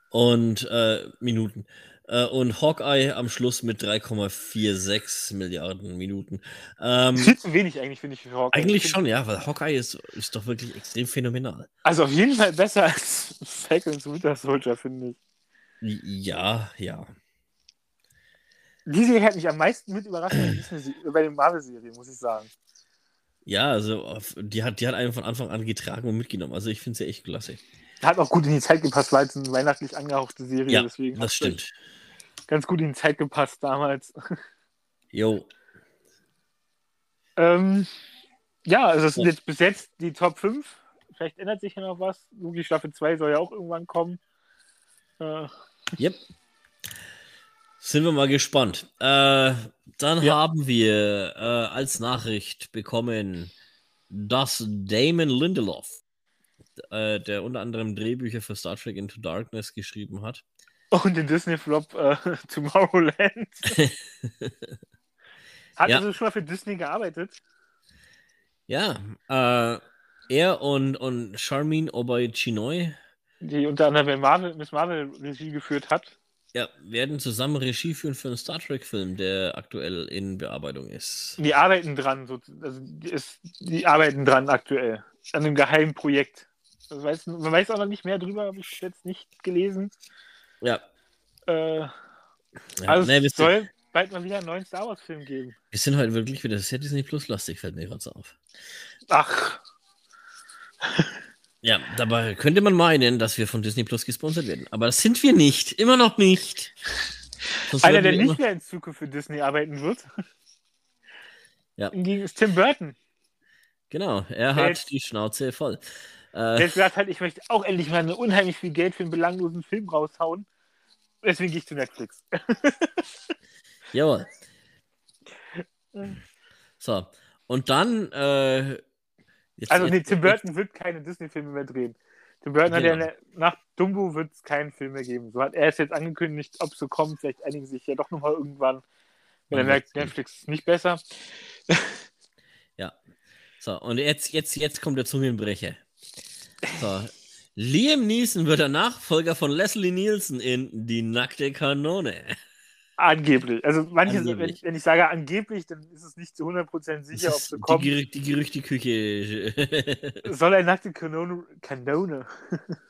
Speaker 1: Und äh, Minuten. Äh, und Hawkeye am Schluss mit 3,46 Milliarden Minuten. Ähm,
Speaker 2: Viel zu wenig eigentlich, finde ich, für Hawkeye.
Speaker 1: eigentlich
Speaker 2: Ich
Speaker 1: schon, ja, weil Hawkeye ist, ist doch wirklich extrem phänomenal.
Speaker 2: Also auf jeden Fall besser als Falcon und Winter Soldier, finde ich.
Speaker 1: Ja, ja.
Speaker 2: Die Serie hat mich am meisten mit überrascht bei, den Marvel-Serien, muss ich sagen.
Speaker 1: Ja, also die hat, die hat einen von Anfang an getragen und mitgenommen. Also ich finde sie echt klasse.
Speaker 2: Hat auch gut in die Zeit gepasst, weil es eine weihnachtlich angehauchte Serie
Speaker 1: Ja,
Speaker 2: deswegen
Speaker 1: das stimmt.
Speaker 2: Ganz gut in die Zeit gepasst damals.
Speaker 1: Jo.
Speaker 2: Ähm, ja, also das sind jetzt bis jetzt die Top 5. Vielleicht ändert sich ja noch was. Loki Staffel 2 soll ja auch irgendwann kommen. Äh,
Speaker 1: Yep. Sind wir mal gespannt. Äh, dann
Speaker 2: Ja.
Speaker 1: haben wir äh, als Nachricht bekommen, dass Damon Lindelof, äh, der unter anderem Drehbücher für Star Trek Into Darkness geschrieben hat,
Speaker 2: und den Disney-Flop äh, Tomorrowland. Hat
Speaker 1: Ja.
Speaker 2: also schon mal für Disney gearbeitet?
Speaker 1: ja, äh, er und, und Charmin Obay Chinoy
Speaker 2: Die unter anderem Marvel, Miss Marvel Regie geführt hat.
Speaker 1: ja, werden zusammen Regie führen für einen Star Trek-Film, der aktuell in Bearbeitung ist.
Speaker 2: Die arbeiten dran, so, also die, ist, die arbeiten dran aktuell. An einem geheimen Projekt. Das weiß, man weiß auch noch nicht mehr drüber, habe ich jetzt nicht gelesen.
Speaker 1: Ja.
Speaker 2: Äh,
Speaker 1: ja.
Speaker 2: also
Speaker 1: nee,
Speaker 2: es soll bald mal wieder einen neuen Star Wars-Film geben.
Speaker 1: wir sind heute wirklich wieder sehr Disney Plus lastig, fällt mir gerade so auf.
Speaker 2: Ach,
Speaker 1: Ja, dabei könnte man meinen, dass wir von Disney Plus gesponsert werden. Aber das sind wir nicht. Immer noch nicht. Sonst
Speaker 2: einer, der nicht
Speaker 1: immer-
Speaker 2: mehr in Zukunft für Disney arbeiten wird.
Speaker 1: Ja.
Speaker 2: Hingegen ist Tim Burton.
Speaker 1: Genau, er hat
Speaker 2: jetzt-
Speaker 1: die Schnauze voll.
Speaker 2: Der
Speaker 1: Äh,
Speaker 2: jetzt gesagt hat, ich möchte auch endlich mal eine unheimlich viel Geld für einen belanglosen Film raushauen. Deswegen gehe ich zu Netflix.
Speaker 1: jawohl. So, und dann. Äh, jetzt,
Speaker 2: Also, nee,
Speaker 1: jetzt-
Speaker 2: Tim Burton wird keine Disney-Filme mehr drehen. Tim Burton hat ja
Speaker 1: Genau.
Speaker 2: eine, nach Dumbo wird es keinen Film mehr geben. So hat er es jetzt angekündigt, ob es so kommt. Vielleicht einigen sich ja doch nochmal irgendwann. Wenn er merkt. Netflix ist nicht besser.
Speaker 1: Ja. So, und jetzt, jetzt, jetzt kommt der Zungenbrecher. So. Liam Neeson wird der Nachfolger von Leslie Nielsen in Die nackte Kanone.
Speaker 2: Angeblich. Also manche,
Speaker 1: Angeblich.
Speaker 2: Wenn, wenn ich sage angeblich, dann ist es nicht zu 100% sicher, ob es so kommt.
Speaker 1: die, Gerü die Gerüchteküche.
Speaker 2: Soll er nackte Kanone, Kanone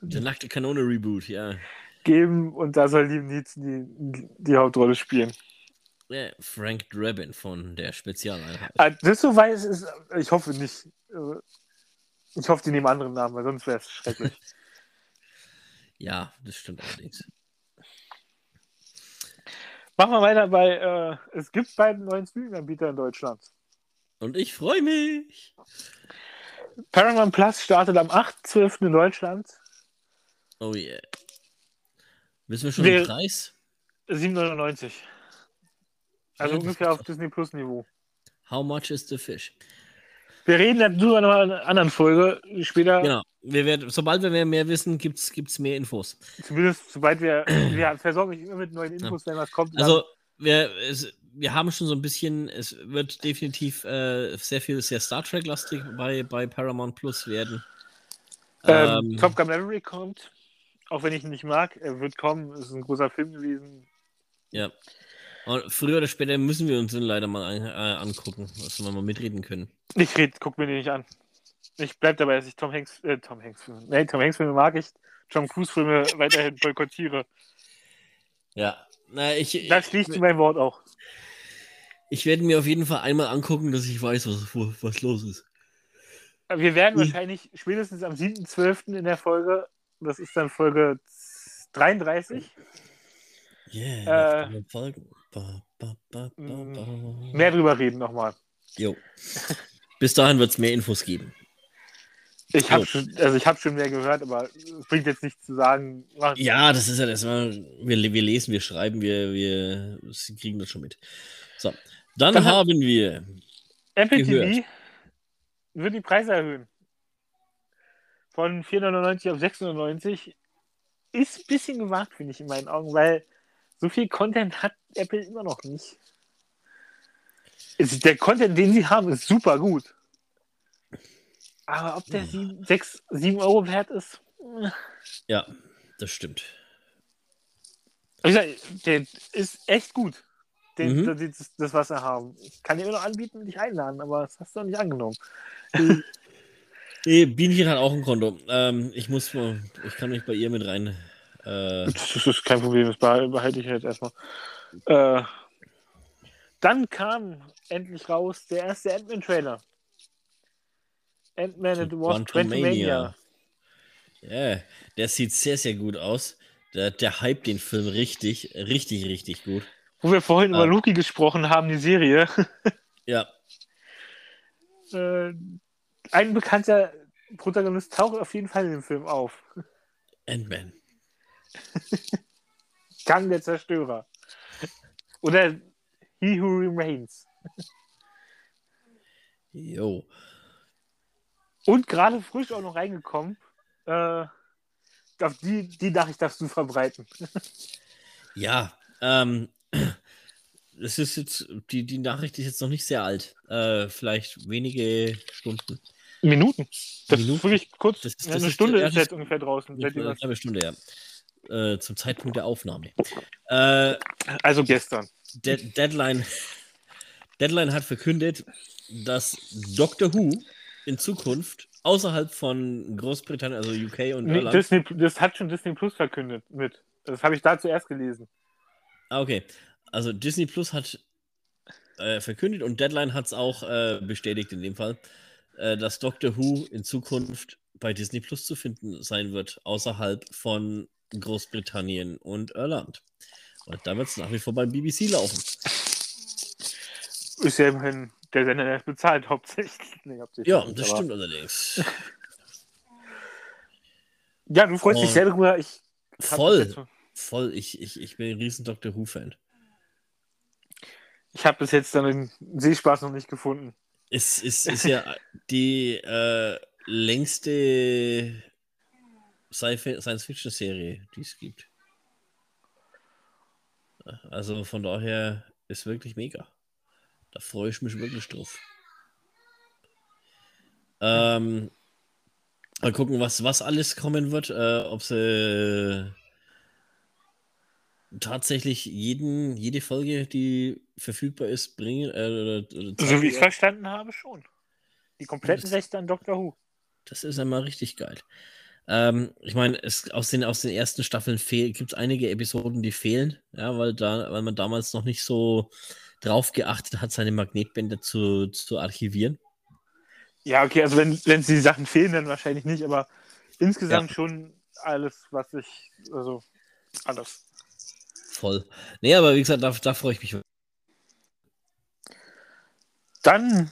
Speaker 1: der nackte Kanone Reboot, ja.
Speaker 2: geben und da soll Liam Neeson die, die Hauptrolle spielen.
Speaker 1: Frank Drabin von der Spezialeinheit.
Speaker 2: Ah, Das so weiß ist, ich hoffe nicht. Ich hoffe, die nehmen anderen Namen, weil sonst wäre es schrecklich.
Speaker 1: Ja, das stimmt allerdings.
Speaker 2: Machen wir weiter bei, äh, es gibt beiden neuen Streaming-Anbieter in Deutschland.
Speaker 1: Und ich freue mich.
Speaker 2: Paramount Plus startet am 8.12. in Deutschland.
Speaker 1: Oh yeah. Wissen wir schon
Speaker 2: Wir-
Speaker 1: den Preis?
Speaker 2: 7,99. Also ungefähr auf Disney Plus Niveau.
Speaker 1: How much is the fish?
Speaker 2: Wir reden darüber noch in einer anderen Folge. Später,
Speaker 1: Genau. Wir werden, sobald wir mehr, wissen, gibt es mehr Infos.
Speaker 2: zumindest sobald wir, wir versorgen mich immer mit neuen Infos, wenn was kommt.
Speaker 1: Also, wir, es, wir haben schon so ein bisschen, es wird definitiv äh, sehr viel, sehr Star Trek-lastig bei, bei Paramount Plus werden.
Speaker 2: ähm,
Speaker 1: Ähm,
Speaker 2: Top Gun Maverick kommt. Auch wenn ich ihn nicht mag, er wird kommen. Es ist ein großer Film gewesen.
Speaker 1: Ja. Und früher oder später müssen wir uns den leider mal äh, angucken, dass wir mal mitreden können.
Speaker 2: Ich red, guck mir den nicht an. Ich bleib dabei, dass ich Tom Hanks, äh, Tom Hanks Filme, nee, Tom Hanks Filme mag ich, Tom Cruise Filme weiterhin boykottiere.
Speaker 1: Ja. Na, ich,
Speaker 2: Da schließt du mein Wort auch.
Speaker 1: ich werde mir auf jeden Fall einmal angucken, dass ich weiß, was, was los ist.
Speaker 2: Wir werden
Speaker 1: Ich-
Speaker 2: wahrscheinlich spätestens am 7.12. in der Folge Das ist dann Folge 33.
Speaker 1: Yeah,
Speaker 2: Äh,
Speaker 1: noch Folgen. Ba, ba, ba,
Speaker 2: mm. Mehr drüber reden nochmal.
Speaker 1: Jo. Bis dahin wird es mehr Infos geben.
Speaker 2: Ich habe schon, also ich habe schon mehr gehört, aber es bringt jetzt nichts zu sagen.
Speaker 1: Ja, das ist ja das. Wir, wir lesen, wir schreiben, wir, wir kriegen das schon mit. So, dann,
Speaker 2: hat-
Speaker 1: haben wir.
Speaker 2: Apple
Speaker 1: gehört.
Speaker 2: TV wird die Preise erhöhen. Von 499 auf 699. Ist ein bisschen gewagt, finde ich in meinen Augen, weil so viel Content hat Apple immer noch nicht. Der Content, den sie haben, ist super gut. Aber ob der 7, 6, 7 Euro wert ist, äh,
Speaker 1: Ja, das stimmt.
Speaker 2: ich sag, der ist echt gut. Den,
Speaker 1: Mhm.
Speaker 2: das, das, was wir haben. Ich kann dir immer noch anbieten und dich einladen, aber das hast du noch nicht angenommen.
Speaker 1: Nee, Bienchen hat auch ein Konto. Ähm, ich muss mal, ich kann mich bei ihr mit rein. Äh,
Speaker 2: Das ist kein Problem, das behal- behalte ich jetzt erstmal. Äh, dann kam endlich raus der erste Ant-Man-Trailer. Ant-Man and the Wasp
Speaker 1: Quantumania. Ja, der sieht sehr, sehr gut aus. Der, der hype den Film richtig, richtig, richtig gut.
Speaker 2: Wo wir vorhin
Speaker 1: Ah.
Speaker 2: über Loki gesprochen haben, die Serie.
Speaker 1: Ja,
Speaker 2: Äh, ein bekannter Protagonist taucht auf jeden Fall in dem Film auf.
Speaker 1: Ant-Man.
Speaker 2: Gang der Zerstörer. Oder He Who Remains.
Speaker 1: Jo.
Speaker 2: Und gerade frisch auch noch reingekommen. Äh, die, die Nachricht darfst du verbreiten.
Speaker 1: Ja, ähm, es ist jetzt, die, die Nachricht ist jetzt noch nicht sehr alt. Äh, vielleicht wenige Stunden.
Speaker 2: Minuten. Das
Speaker 1: Minuten?
Speaker 2: ist wirklich kurz.
Speaker 1: Das ist- das
Speaker 2: eine
Speaker 1: ist-
Speaker 2: Stunde ist jetzt ungefähr draußen.
Speaker 1: Eine halbe Stunde, ja. Äh, zum Zeitpunkt der Aufnahme. Äh,
Speaker 2: Also gestern.
Speaker 1: De Deadline, Deadline hat verkündet, dass Doctor Who in Zukunft außerhalb von Großbritannien, also UK und
Speaker 2: Nee,
Speaker 1: Irland.
Speaker 2: Disney, das hat schon Disney Plus verkündet mit. Das habe ich da zuerst gelesen.
Speaker 1: Ah, okay. Also Disney Plus hat äh, verkündet und Deadline hat es auch äh, bestätigt in dem Fall, äh, dass Doctor Who in Zukunft bei Disney Plus zu finden sein wird, außerhalb von Großbritannien und Irland. Und da wird es nach wie vor beim BBC laufen.
Speaker 2: Ist ja immerhin der Sender, der bezahlt, hauptsächlich. Nee, hauptsächlich
Speaker 1: Ja, das
Speaker 2: aber-
Speaker 1: stimmt allerdings.
Speaker 2: Ja, du freust dich
Speaker 1: Oh.
Speaker 2: sehr darüber. Ich
Speaker 1: Voll, voll. Ich, ich, ich bin ein riesen Doctor Who-Fan.
Speaker 2: Ich habe bis jetzt dann den Sehspaß noch nicht gefunden.
Speaker 1: Es ist, ist ja die äh, längste Science-Fiction-Serie, die es gibt. Also von daher ist wirklich mega. Da freue ich mich wirklich drauf. Ähm, mal gucken, was, was alles kommen wird. Äh, ob sie tatsächlich jeden, jede Folge, die verfügbar ist, bringen. Äh, oder, oder
Speaker 2: So wie ich es verstanden habe, schon. Die kompletten Rechte an Doctor Who.
Speaker 1: Das ist einmal richtig geil. Ähm, ich meine, aus, den, aus den ersten Staffeln gibt es einige Episoden, die fehlen, ja, weil, da, weil man damals noch nicht so drauf geachtet hat, seine Magnetbänder zu, zu archivieren.
Speaker 2: Ja, okay, also wenn, wenn die Sachen fehlen, dann wahrscheinlich nicht, aber insgesamt schon alles, was ich, also alles.
Speaker 1: Voll. Nee, aber wie gesagt, da, da freue ich mich.
Speaker 2: Dann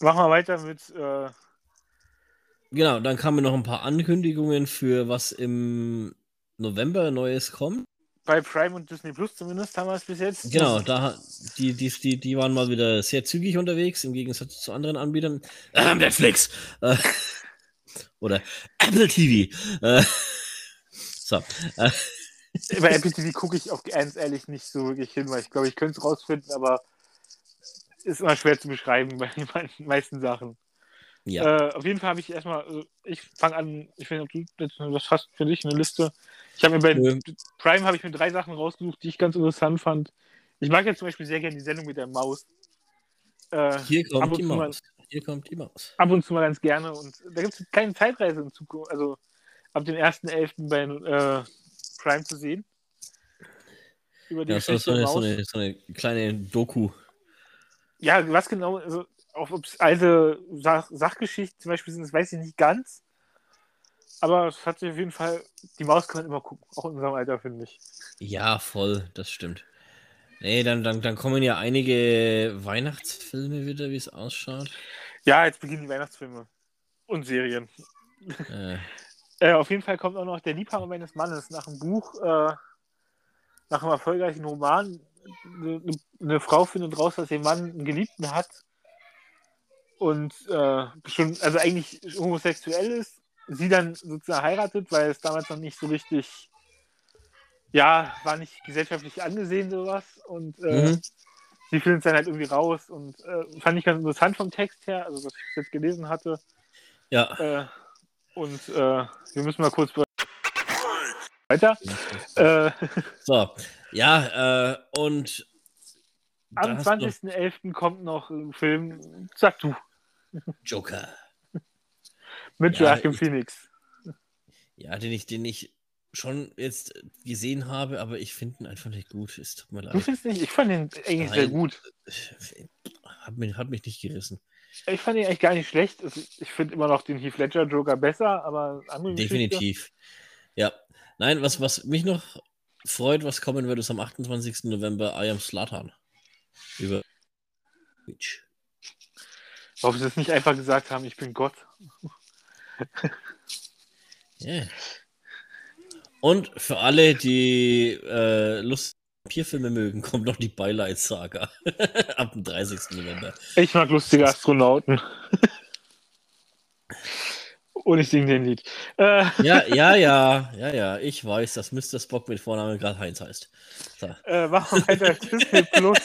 Speaker 2: machen wir weiter mit, äh,
Speaker 1: Genau, dann kamen noch ein paar Ankündigungen für was im November Neues kommt.
Speaker 2: bei Prime und Disney Plus zumindest haben wir es bis jetzt.
Speaker 1: Genau, da die, die, die, die waren mal wieder sehr zügig unterwegs, im Gegensatz zu anderen Anbietern. Äh, Netflix äh, oder Apple TV. Äh, so. Äh,
Speaker 2: Bei Apple TV gucke ich auch ganz ehrlich nicht so wirklich hin, weil ich glaube, ich könnte es rausfinden, aber ist immer schwer zu beschreiben bei den meisten Sachen.
Speaker 1: Ja.
Speaker 2: Äh, auf jeden Fall habe ich erstmal, also ich fange an, ich ob du jetzt was hast für dich, eine Liste. Ich habe mir bei
Speaker 1: Nö.
Speaker 2: Prime habe ich mir drei Sachen rausgesucht, die ich ganz interessant fand. Ich mag jetzt zum Beispiel sehr gerne die Sendung mit der Maus. Äh,
Speaker 1: Hier kommt die
Speaker 2: zu mal-
Speaker 1: Maus. Hier kommt die Maus.
Speaker 2: ab und zu mal ganz gerne. Und da gibt es eine kleine Zeitreise in Zukunft, also ab dem 1.11. bei äh, Prime zu sehen. Über die
Speaker 1: Ja, so,
Speaker 2: Geschichte
Speaker 1: so, eine, so,
Speaker 2: Maus.
Speaker 1: eine, so eine kleine Doku.
Speaker 2: Ja, was genau, also auch ob es alte Sach Sachgeschichten zum Beispiel sind, das weiß ich nicht ganz. Aber es hat sich auf jeden Fall, die Maus kann man immer gucken, auch in unserem Alter, finde ich.
Speaker 1: Ja, voll, das stimmt. Nee, dann, dann, dann kommen ja einige Weihnachtsfilme wieder, wie es ausschaut.
Speaker 2: Ja, jetzt beginnen die Weihnachtsfilme und Serien.
Speaker 1: Äh,
Speaker 2: Äh, auf jeden Fall kommt auch noch Der Liebhaber meines Mannes nach einem Buch, äh, nach einem erfolgreichen Roman. Eine, eine Frau findet raus, dass ihr Mann einen Geliebten hat und äh, schon, also eigentlich homosexuell ist. Sie dann sozusagen heiratet, weil es damals noch nicht so richtig, ja, war nicht gesellschaftlich angesehen, sowas. Und äh,
Speaker 1: Mhm.
Speaker 2: sie findet es dann halt irgendwie raus und äh, fand ich ganz interessant vom Text her, also was ich jetzt gelesen hatte.
Speaker 1: ja.
Speaker 2: Äh, und äh, wir müssen mal kurz weiter. Äh,
Speaker 1: So, ja, und
Speaker 2: am
Speaker 1: hast du noch
Speaker 2: 20.11. kommt noch ein Film, sag du,
Speaker 1: Joker.
Speaker 2: mit
Speaker 1: Ja,
Speaker 2: Joachim
Speaker 1: ich-
Speaker 2: Phoenix.
Speaker 1: Ja, den ich, den ich schon jetzt gesehen habe, aber ich finde ihn einfach nicht gut. Es tut mir
Speaker 2: Du
Speaker 1: leid.
Speaker 2: findest nicht? Ich fand den eigentlich sehr
Speaker 1: Nein.
Speaker 2: gut.
Speaker 1: Hat mich, hat mich nicht gerissen.
Speaker 2: Ich fand ihn eigentlich gar nicht schlecht. Ich finde immer noch den Heath Ledger Joker besser, aber andere Geschichte.
Speaker 1: Definitiv. Ja. Nein, was, was mich noch freut, was kommen wird, ist am 28. November I Am Slatan. Über Twitch.
Speaker 2: Warum sie das nicht einfach gesagt haben, ich bin Gott.
Speaker 1: Yeah. Und für alle, die äh, Lust Vampirfilme mögen, kommt noch die Beileidssaga ab dem 30. November.
Speaker 2: Ich mag lustige Astronauten. Und ich singe den Lied. Äh,
Speaker 1: Ja, ja, ja, ja, ja, ich weiß, dass Mr. Spock mit Vornamen gerade Heinz heißt. So.
Speaker 2: äh, machen wir weiter Disney Plus.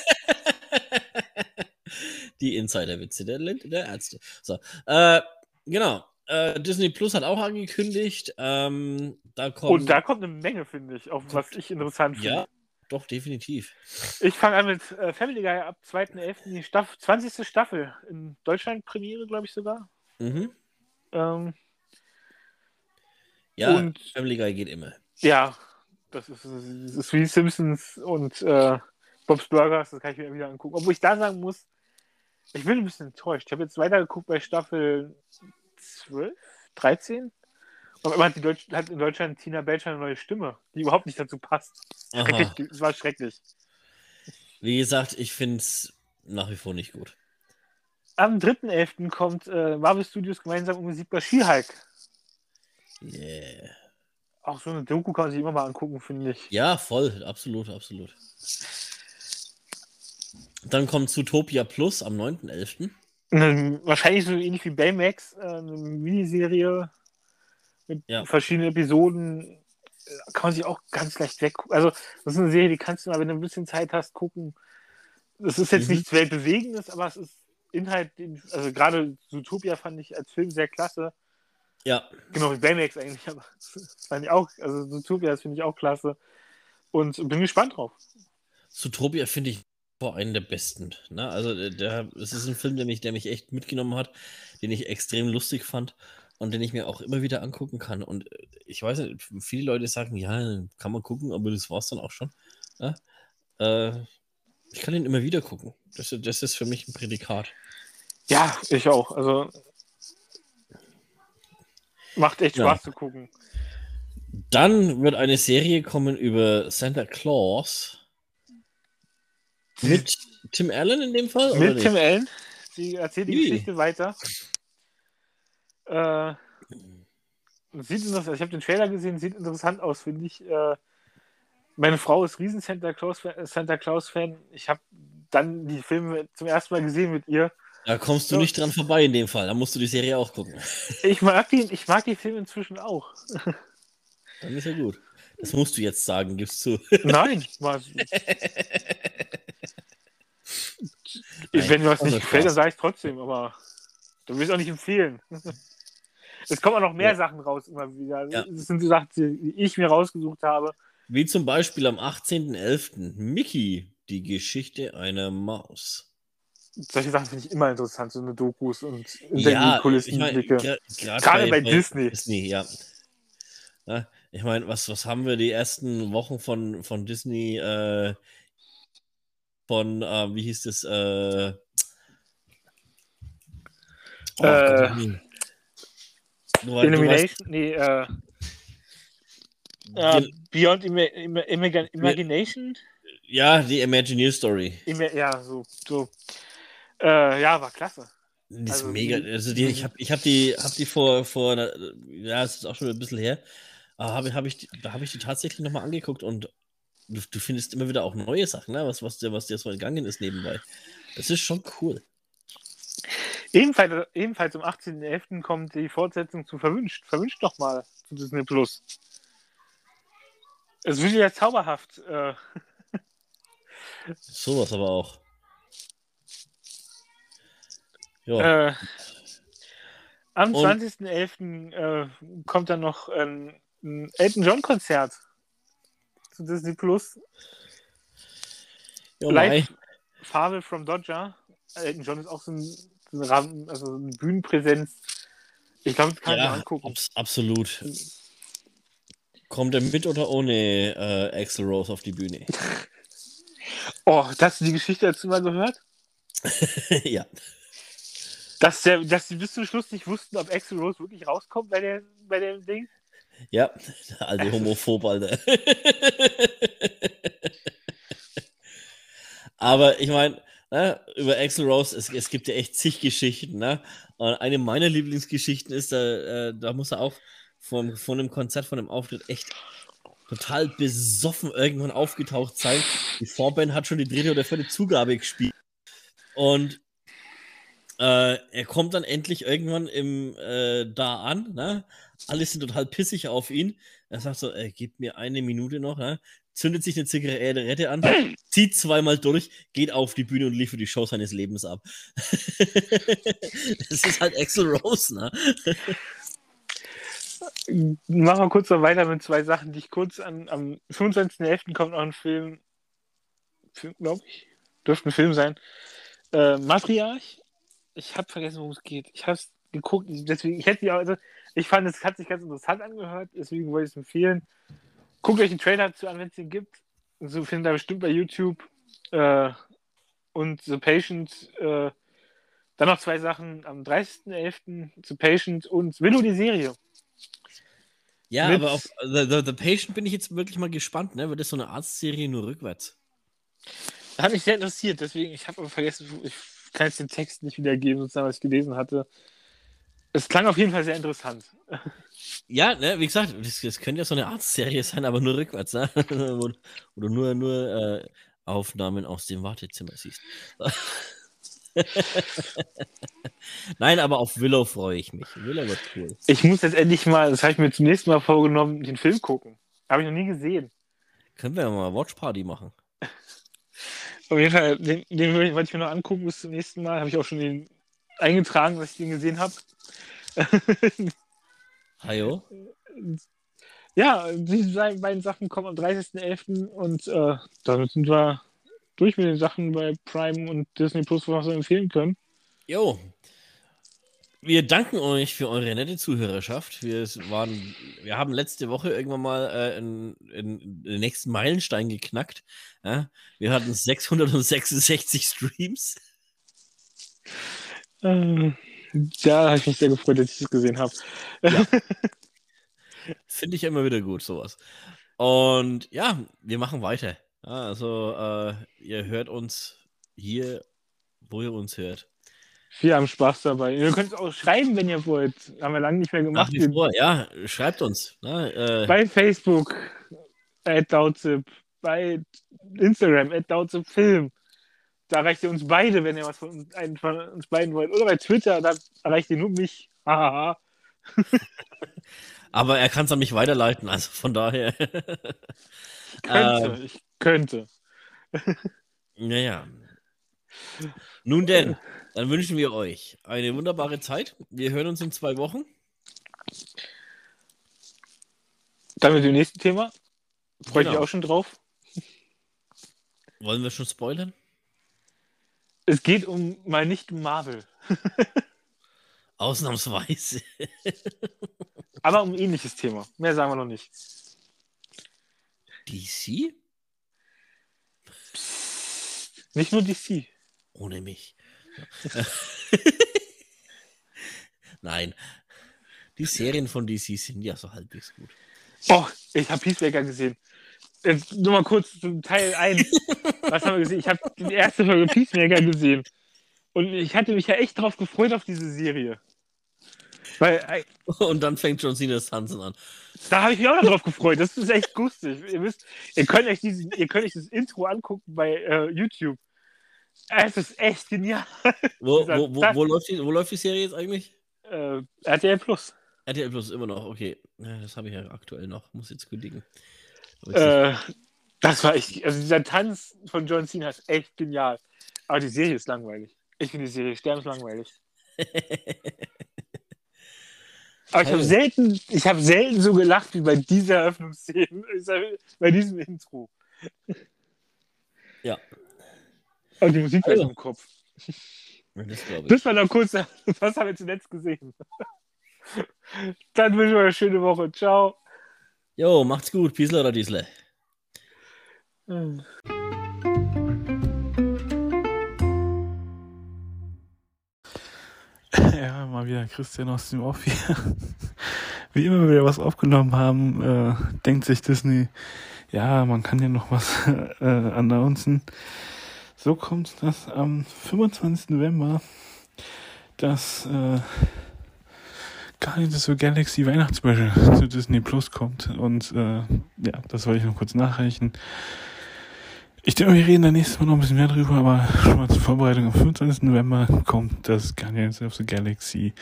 Speaker 1: Die Insider-Witze der, der Ärzte. So, äh, genau. Äh, Disney Plus hat auch angekündigt, ähm, da kommt.
Speaker 2: Und da kommt eine Menge, finde ich, auf was ich interessant finde.
Speaker 1: ja, doch, definitiv.
Speaker 2: Ich fange an mit äh, Family Guy ab 2.11. die Staff 20. Staffel. In Deutschland Premiere, glaube ich sogar.
Speaker 1: Mhm.
Speaker 2: Ähm,
Speaker 1: Ja,
Speaker 2: Und-
Speaker 1: Family Guy geht immer.
Speaker 2: ja, das ist, das ist wie Simpsons und äh, Bob's Burgers, das kann ich mir wieder angucken. Obwohl ich da sagen muss, ich bin ein bisschen enttäuscht. Ich habe jetzt weitergeguckt bei Staffel 12, 13. Und immer hat, die Deutsch, hat in Deutschland Tina Belcher eine neue Stimme, die überhaupt nicht dazu passt. Es war schrecklich.
Speaker 1: Wie gesagt, ich finde es nach wie vor nicht gut.
Speaker 2: Am 3.11. kommt äh, Marvel Studios gemeinsam unbesiegbar She-Hulk.
Speaker 1: Yeah.
Speaker 2: Auch so eine Doku kann man sich immer mal angucken, finde ich.
Speaker 1: Ja, voll, absolut, absolut. Dann kommt Zootopia Plus am 9.11.
Speaker 2: Ähm, wahrscheinlich so ähnlich wie Baymax, äh, eine Miniserie mit
Speaker 1: Ja.
Speaker 2: verschiedenen Episoden. äh, Kann man sich auch ganz leicht weggucken. Also, das ist eine Serie, die kannst du mal, wenn du ein bisschen Zeit hast, gucken. Das ist jetzt
Speaker 1: Mhm.
Speaker 2: nichts Weltbewegendes, aber es ist Inhalt, also gerade Zootopia fand ich als Film sehr klasse.
Speaker 1: Ja,
Speaker 2: Genau wie Baymax eigentlich, aber das fand ich auch, also Zootopia, das finde ich auch klasse. Und bin gespannt drauf.
Speaker 1: Zootopia finde ich vor einen der besten. Ne? Also, der- der, es ist ein Film, der mich, der mich echt mitgenommen hat, den ich extrem lustig fand und den ich mir auch immer wieder angucken kann. Und äh, ich weiß nicht, viele Leute sagen, ja, kann man gucken, aber das war es dann auch schon. Ja? Äh, ich kann ihn immer wieder gucken. Das, das ist für mich ein Prädikat.
Speaker 2: Ja, ich auch. Also macht echt
Speaker 1: Ja.
Speaker 2: Spaß zu gucken.
Speaker 1: Dann wird eine Serie kommen über Santa Claus mit Tim Allen in dem Fall?
Speaker 2: Mit? Tim Allen. Sie erzählt die
Speaker 1: Ui.
Speaker 2: Geschichte weiter. Äh, sieht interessant, ich habe den Trailer gesehen, sieht interessant aus, finde ich. Äh, meine Frau ist riesen Santa Claus, Santa Claus Fan. Ich habe dann die Filme zum ersten Mal gesehen mit ihr.
Speaker 1: Da kommst du
Speaker 2: Ja.
Speaker 1: nicht dran vorbei in dem Fall. Da musst du die Serie auch gucken.
Speaker 2: Ich mag die, ich mag die Filme inzwischen auch.
Speaker 1: Dann ist ja gut. Das musst du jetzt sagen, gibst zu.
Speaker 2: Nein, was,
Speaker 1: Nein,
Speaker 2: wenn mir was
Speaker 1: also
Speaker 2: nicht gefällt,
Speaker 1: Spaß.
Speaker 2: dann sage ich trotzdem, aber du willst auch nicht empfehlen. Es kommen auch noch mehr
Speaker 1: Ja.
Speaker 2: Sachen raus immer wieder.
Speaker 1: Ja.
Speaker 2: Das sind so Sachen, die ich mir rausgesucht habe.
Speaker 1: Wie zum Beispiel am 18.11. Mickey, die Geschichte einer Maus.
Speaker 2: Solche Sachen finde ich immer interessant, so eine Dokus und
Speaker 1: Ja, ich
Speaker 2: Kulissen.
Speaker 1: meine, gra-
Speaker 2: Gerade bei Disney.
Speaker 1: Disney, ja. ja ich meine, was, was haben wir die ersten Wochen von, von Disney, äh, von, äh, wie hieß das, äh, oh,
Speaker 2: Äh, Illumination, nee, äh, äh,
Speaker 1: die,
Speaker 2: Beyond Ima Ima Imag Imagination?
Speaker 1: ja, die Imagineer Story.
Speaker 2: Ima ja, so, so. Äh, ja, war klasse.
Speaker 1: Die ist
Speaker 2: Also,
Speaker 1: mega. Also die, ich habe ich hab die, hab die vor, vor, einer- ja, es ist auch schon ein bisschen her. Aber hab, hab ich, da habe ich die tatsächlich nochmal angeguckt und du, du findest immer wieder auch neue Sachen, ne? was, was, dir, was dir so entgangen ist nebenbei. Das ist schon cool.
Speaker 2: Ebenfalls, ebenfalls am 18.11. kommt die Fortsetzung zu Verwünscht. Verwünscht doch mal zu Disney Plus. Es wird ja zauberhaft. Äh,
Speaker 1: Sowas aber auch. Ja,
Speaker 2: äh, am
Speaker 1: Und-
Speaker 2: 20.11. Äh, kommt dann noch ein, ein Elton John Konzert zu Disney Plus.
Speaker 1: mei.
Speaker 2: Live Fabel from Dodger. Elton John ist auch so ein, so ein, Rahmen, also eine Bühnenpräsenz. Ich glaube, das kann
Speaker 1: ja
Speaker 2: sich angucken.
Speaker 1: abs absolut. Kommt er mit oder ohne äh, Axel Rose auf die Bühne?
Speaker 2: Oh, hast du die Geschichte dazu mal gehört?
Speaker 1: ja.
Speaker 2: Dass, der, dass sie bis zum Schluss nicht wussten, ob Axel Rose wirklich rauskommt bei, der, bei dem Ding.
Speaker 1: Ja, der alte Homophob, Alter. Aber ich meine, ne, über Axel Rose, es, es gibt ja echt zig Geschichten. Ne? Und eine meiner Lieblingsgeschichten ist, da, äh, da muss er auch von, von einem Konzert, von einem Auftritt echt total besoffen irgendwann aufgetaucht sein. Die Vorband hat schon die dritte oder vierte Zugabe gespielt. Und äh, er kommt dann endlich irgendwann im, äh, da an. Ne? Alle sind total pissig auf ihn. Er sagt so, äh, gib mir eine Minute noch. Ne? Zündet sich eine Zigarette an, zieht zweimal durch, geht auf die Bühne und liefert die Show seines Lebens ab. das ist halt Axel Rose, ne?
Speaker 2: Machen wir kurz noch weiter mit zwei Sachen, die ich kurz an. Am 25.11. kommt noch ein Film. Film, glaube ich. Dürfte ein Film sein. Äh, Matriarch. Ich habe vergessen, worum es geht. Ich habe es geguckt. Deswegen, ich hätte ja, also, ich fand, es hat sich ganz interessant angehört. Deswegen wollte ich es empfehlen. Guckt euch den Trailer dazu an, wenn es den gibt. So findet ihr bestimmt bei YouTube. Äh, und The Patient. Äh, dann noch zwei Sachen. Am 30.11. The Patient und Willow die Serie.
Speaker 1: Ja,
Speaker 2: Mit-
Speaker 1: aber auf The, The, The Patient bin ich jetzt wirklich mal gespannt, ne? Wird das so eine Arztserie nur rückwärts?
Speaker 2: Hat mich sehr interessiert, deswegen, ich habe aber vergessen, ich kann jetzt den Text nicht wiedergeben, sozusagen, was ich gelesen hatte. Es klang auf jeden Fall sehr interessant.
Speaker 1: Ja, ne, wie gesagt, das, das könnte ja so eine Arztserie sein, aber nur rückwärts, ne? wo, wo du nur, nur äh, Aufnahmen aus dem Wartezimmer siehst. Nein, aber auf Willow freue ich mich. Willow wird cool.
Speaker 2: Ich muss jetzt endlich mal, das habe ich mir zum nächsten Mal vorgenommen, den Film gucken. Habe ich noch nie gesehen.
Speaker 1: Können wir ja mal Watch Party machen.
Speaker 2: Auf jeden Fall, den, den wollte ich mir noch angucken bis zum nächsten Mal. Habe ich auch schon den eingetragen, dass ich den gesehen habe.
Speaker 1: Hajo?
Speaker 2: ja, diese beiden Sachen kommen am 30.11. und äh, damit sind wir durch mit den Sachen bei Prime und Disney Plus, was wir empfehlen können.
Speaker 1: Jo. Wir danken euch für eure nette Zuhörerschaft. Wir, waren, wir haben letzte Woche irgendwann mal äh, in, in, den nächsten Meilenstein geknackt. Ja? Wir hatten 666 Streams.
Speaker 2: Äh, ja, habe ich mich sehr gefreut, dass ich das gesehen habe.
Speaker 1: Finde ich immer wieder gut, sowas. Und ja, wir machen weiter. Ja, also, äh, ihr hört uns hier, wo ihr uns hört.
Speaker 2: Wir haben Spaß dabei. Ihr könnt es auch schreiben, wenn ihr wollt. Haben wir lange nicht mehr
Speaker 1: Nach
Speaker 2: gemacht.
Speaker 1: wie vor, ja, schreibt uns. Ne? Äh,
Speaker 2: Bei Facebook, at Dautzip, bei Instagram, at Dautzip Film. Da erreicht ihr uns beide, wenn ihr was von uns, einen von uns beiden wollt. Oder bei Twitter, da erreicht ihr nur mich. Hahaha.
Speaker 1: aber er kann es an mich weiterleiten, also von daher.
Speaker 2: könnte, ich könnte.
Speaker 1: Naja. Nun denn, dann wünschen wir euch eine wunderbare Zeit. Wir hören uns in zwei Wochen.
Speaker 2: Dann mit dem nächsten Thema. Freue ich mich
Speaker 1: Genau.
Speaker 2: auch schon drauf.
Speaker 1: Wollen wir schon spoilern?
Speaker 2: Es geht um mal nicht um Marvel,
Speaker 1: Ausnahmsweise.
Speaker 2: aber um ein ähnliches Thema. Mehr sagen wir noch nicht.
Speaker 1: DC?
Speaker 2: Nicht nur DC.
Speaker 1: Ohne mich. Nein. Die Serien von DC sind ja so halbwegs gut.
Speaker 2: Oh, ich habe Peacemaker gesehen. Jetzt nur mal kurz zum Teil 1. Was haben wir gesehen? Ich habe die erste Folge Peacemaker gesehen. Und ich hatte mich ja echt drauf gefreut auf diese Serie. Weil äh,
Speaker 1: Und dann fängt John Cena Hansen an.
Speaker 2: da habe ich mich auch noch drauf gefreut. Das ist echt lustig. Ihr wisst, ihr könnt euch, diese, ihr könnt euch das Intro angucken bei äh, YouTube. Es ist echt genial.
Speaker 1: Wo, wo, wo, wo, läuft die, wo läuft die Serie jetzt eigentlich?
Speaker 2: Äh, RTL Plus.
Speaker 1: RTL Plus immer noch, okay. Das habe ich ja aktuell noch, muss jetzt kündigen.
Speaker 2: Äh, das war echt, also dieser Tanz von John Cena ist echt genial. Aber die Serie ist langweilig. Ich finde die Serie sterbenslangweilig. Aber ich habe selten, ich habe selten so gelacht wie bei dieser Eröffnungsszene, Ich bei diesem Intro.
Speaker 1: Ja.
Speaker 2: Und die Musik war
Speaker 1: Also.
Speaker 2: im Kopf.
Speaker 1: das ich.
Speaker 2: Das war noch kurz, was haben wir zuletzt gesehen? Dann wünschen wir eine schöne Woche. Ciao.
Speaker 1: Jo, macht's gut. Piesler oder Diesle?
Speaker 4: Ja, mal wieder Christian aus dem Off hier. Wie immer wieder was aufgenommen haben, äh, denkt sich Disney, ja, man kann ja noch was äh, announcen. So kommt dass am 25. November das äh, Guardians of the Galaxy Weihnachtsspecial zu Disney Plus kommt. Und äh, ja, das wollte ich noch kurz nachreichen. Ich denke, wir reden da nächstes Mal noch ein bisschen mehr drüber, aber schon mal zur Vorbereitung. Am 25. November kommt das Guardians of the Galaxy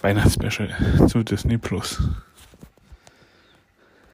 Speaker 4: Weihnachtsspecial zu Disney Plus.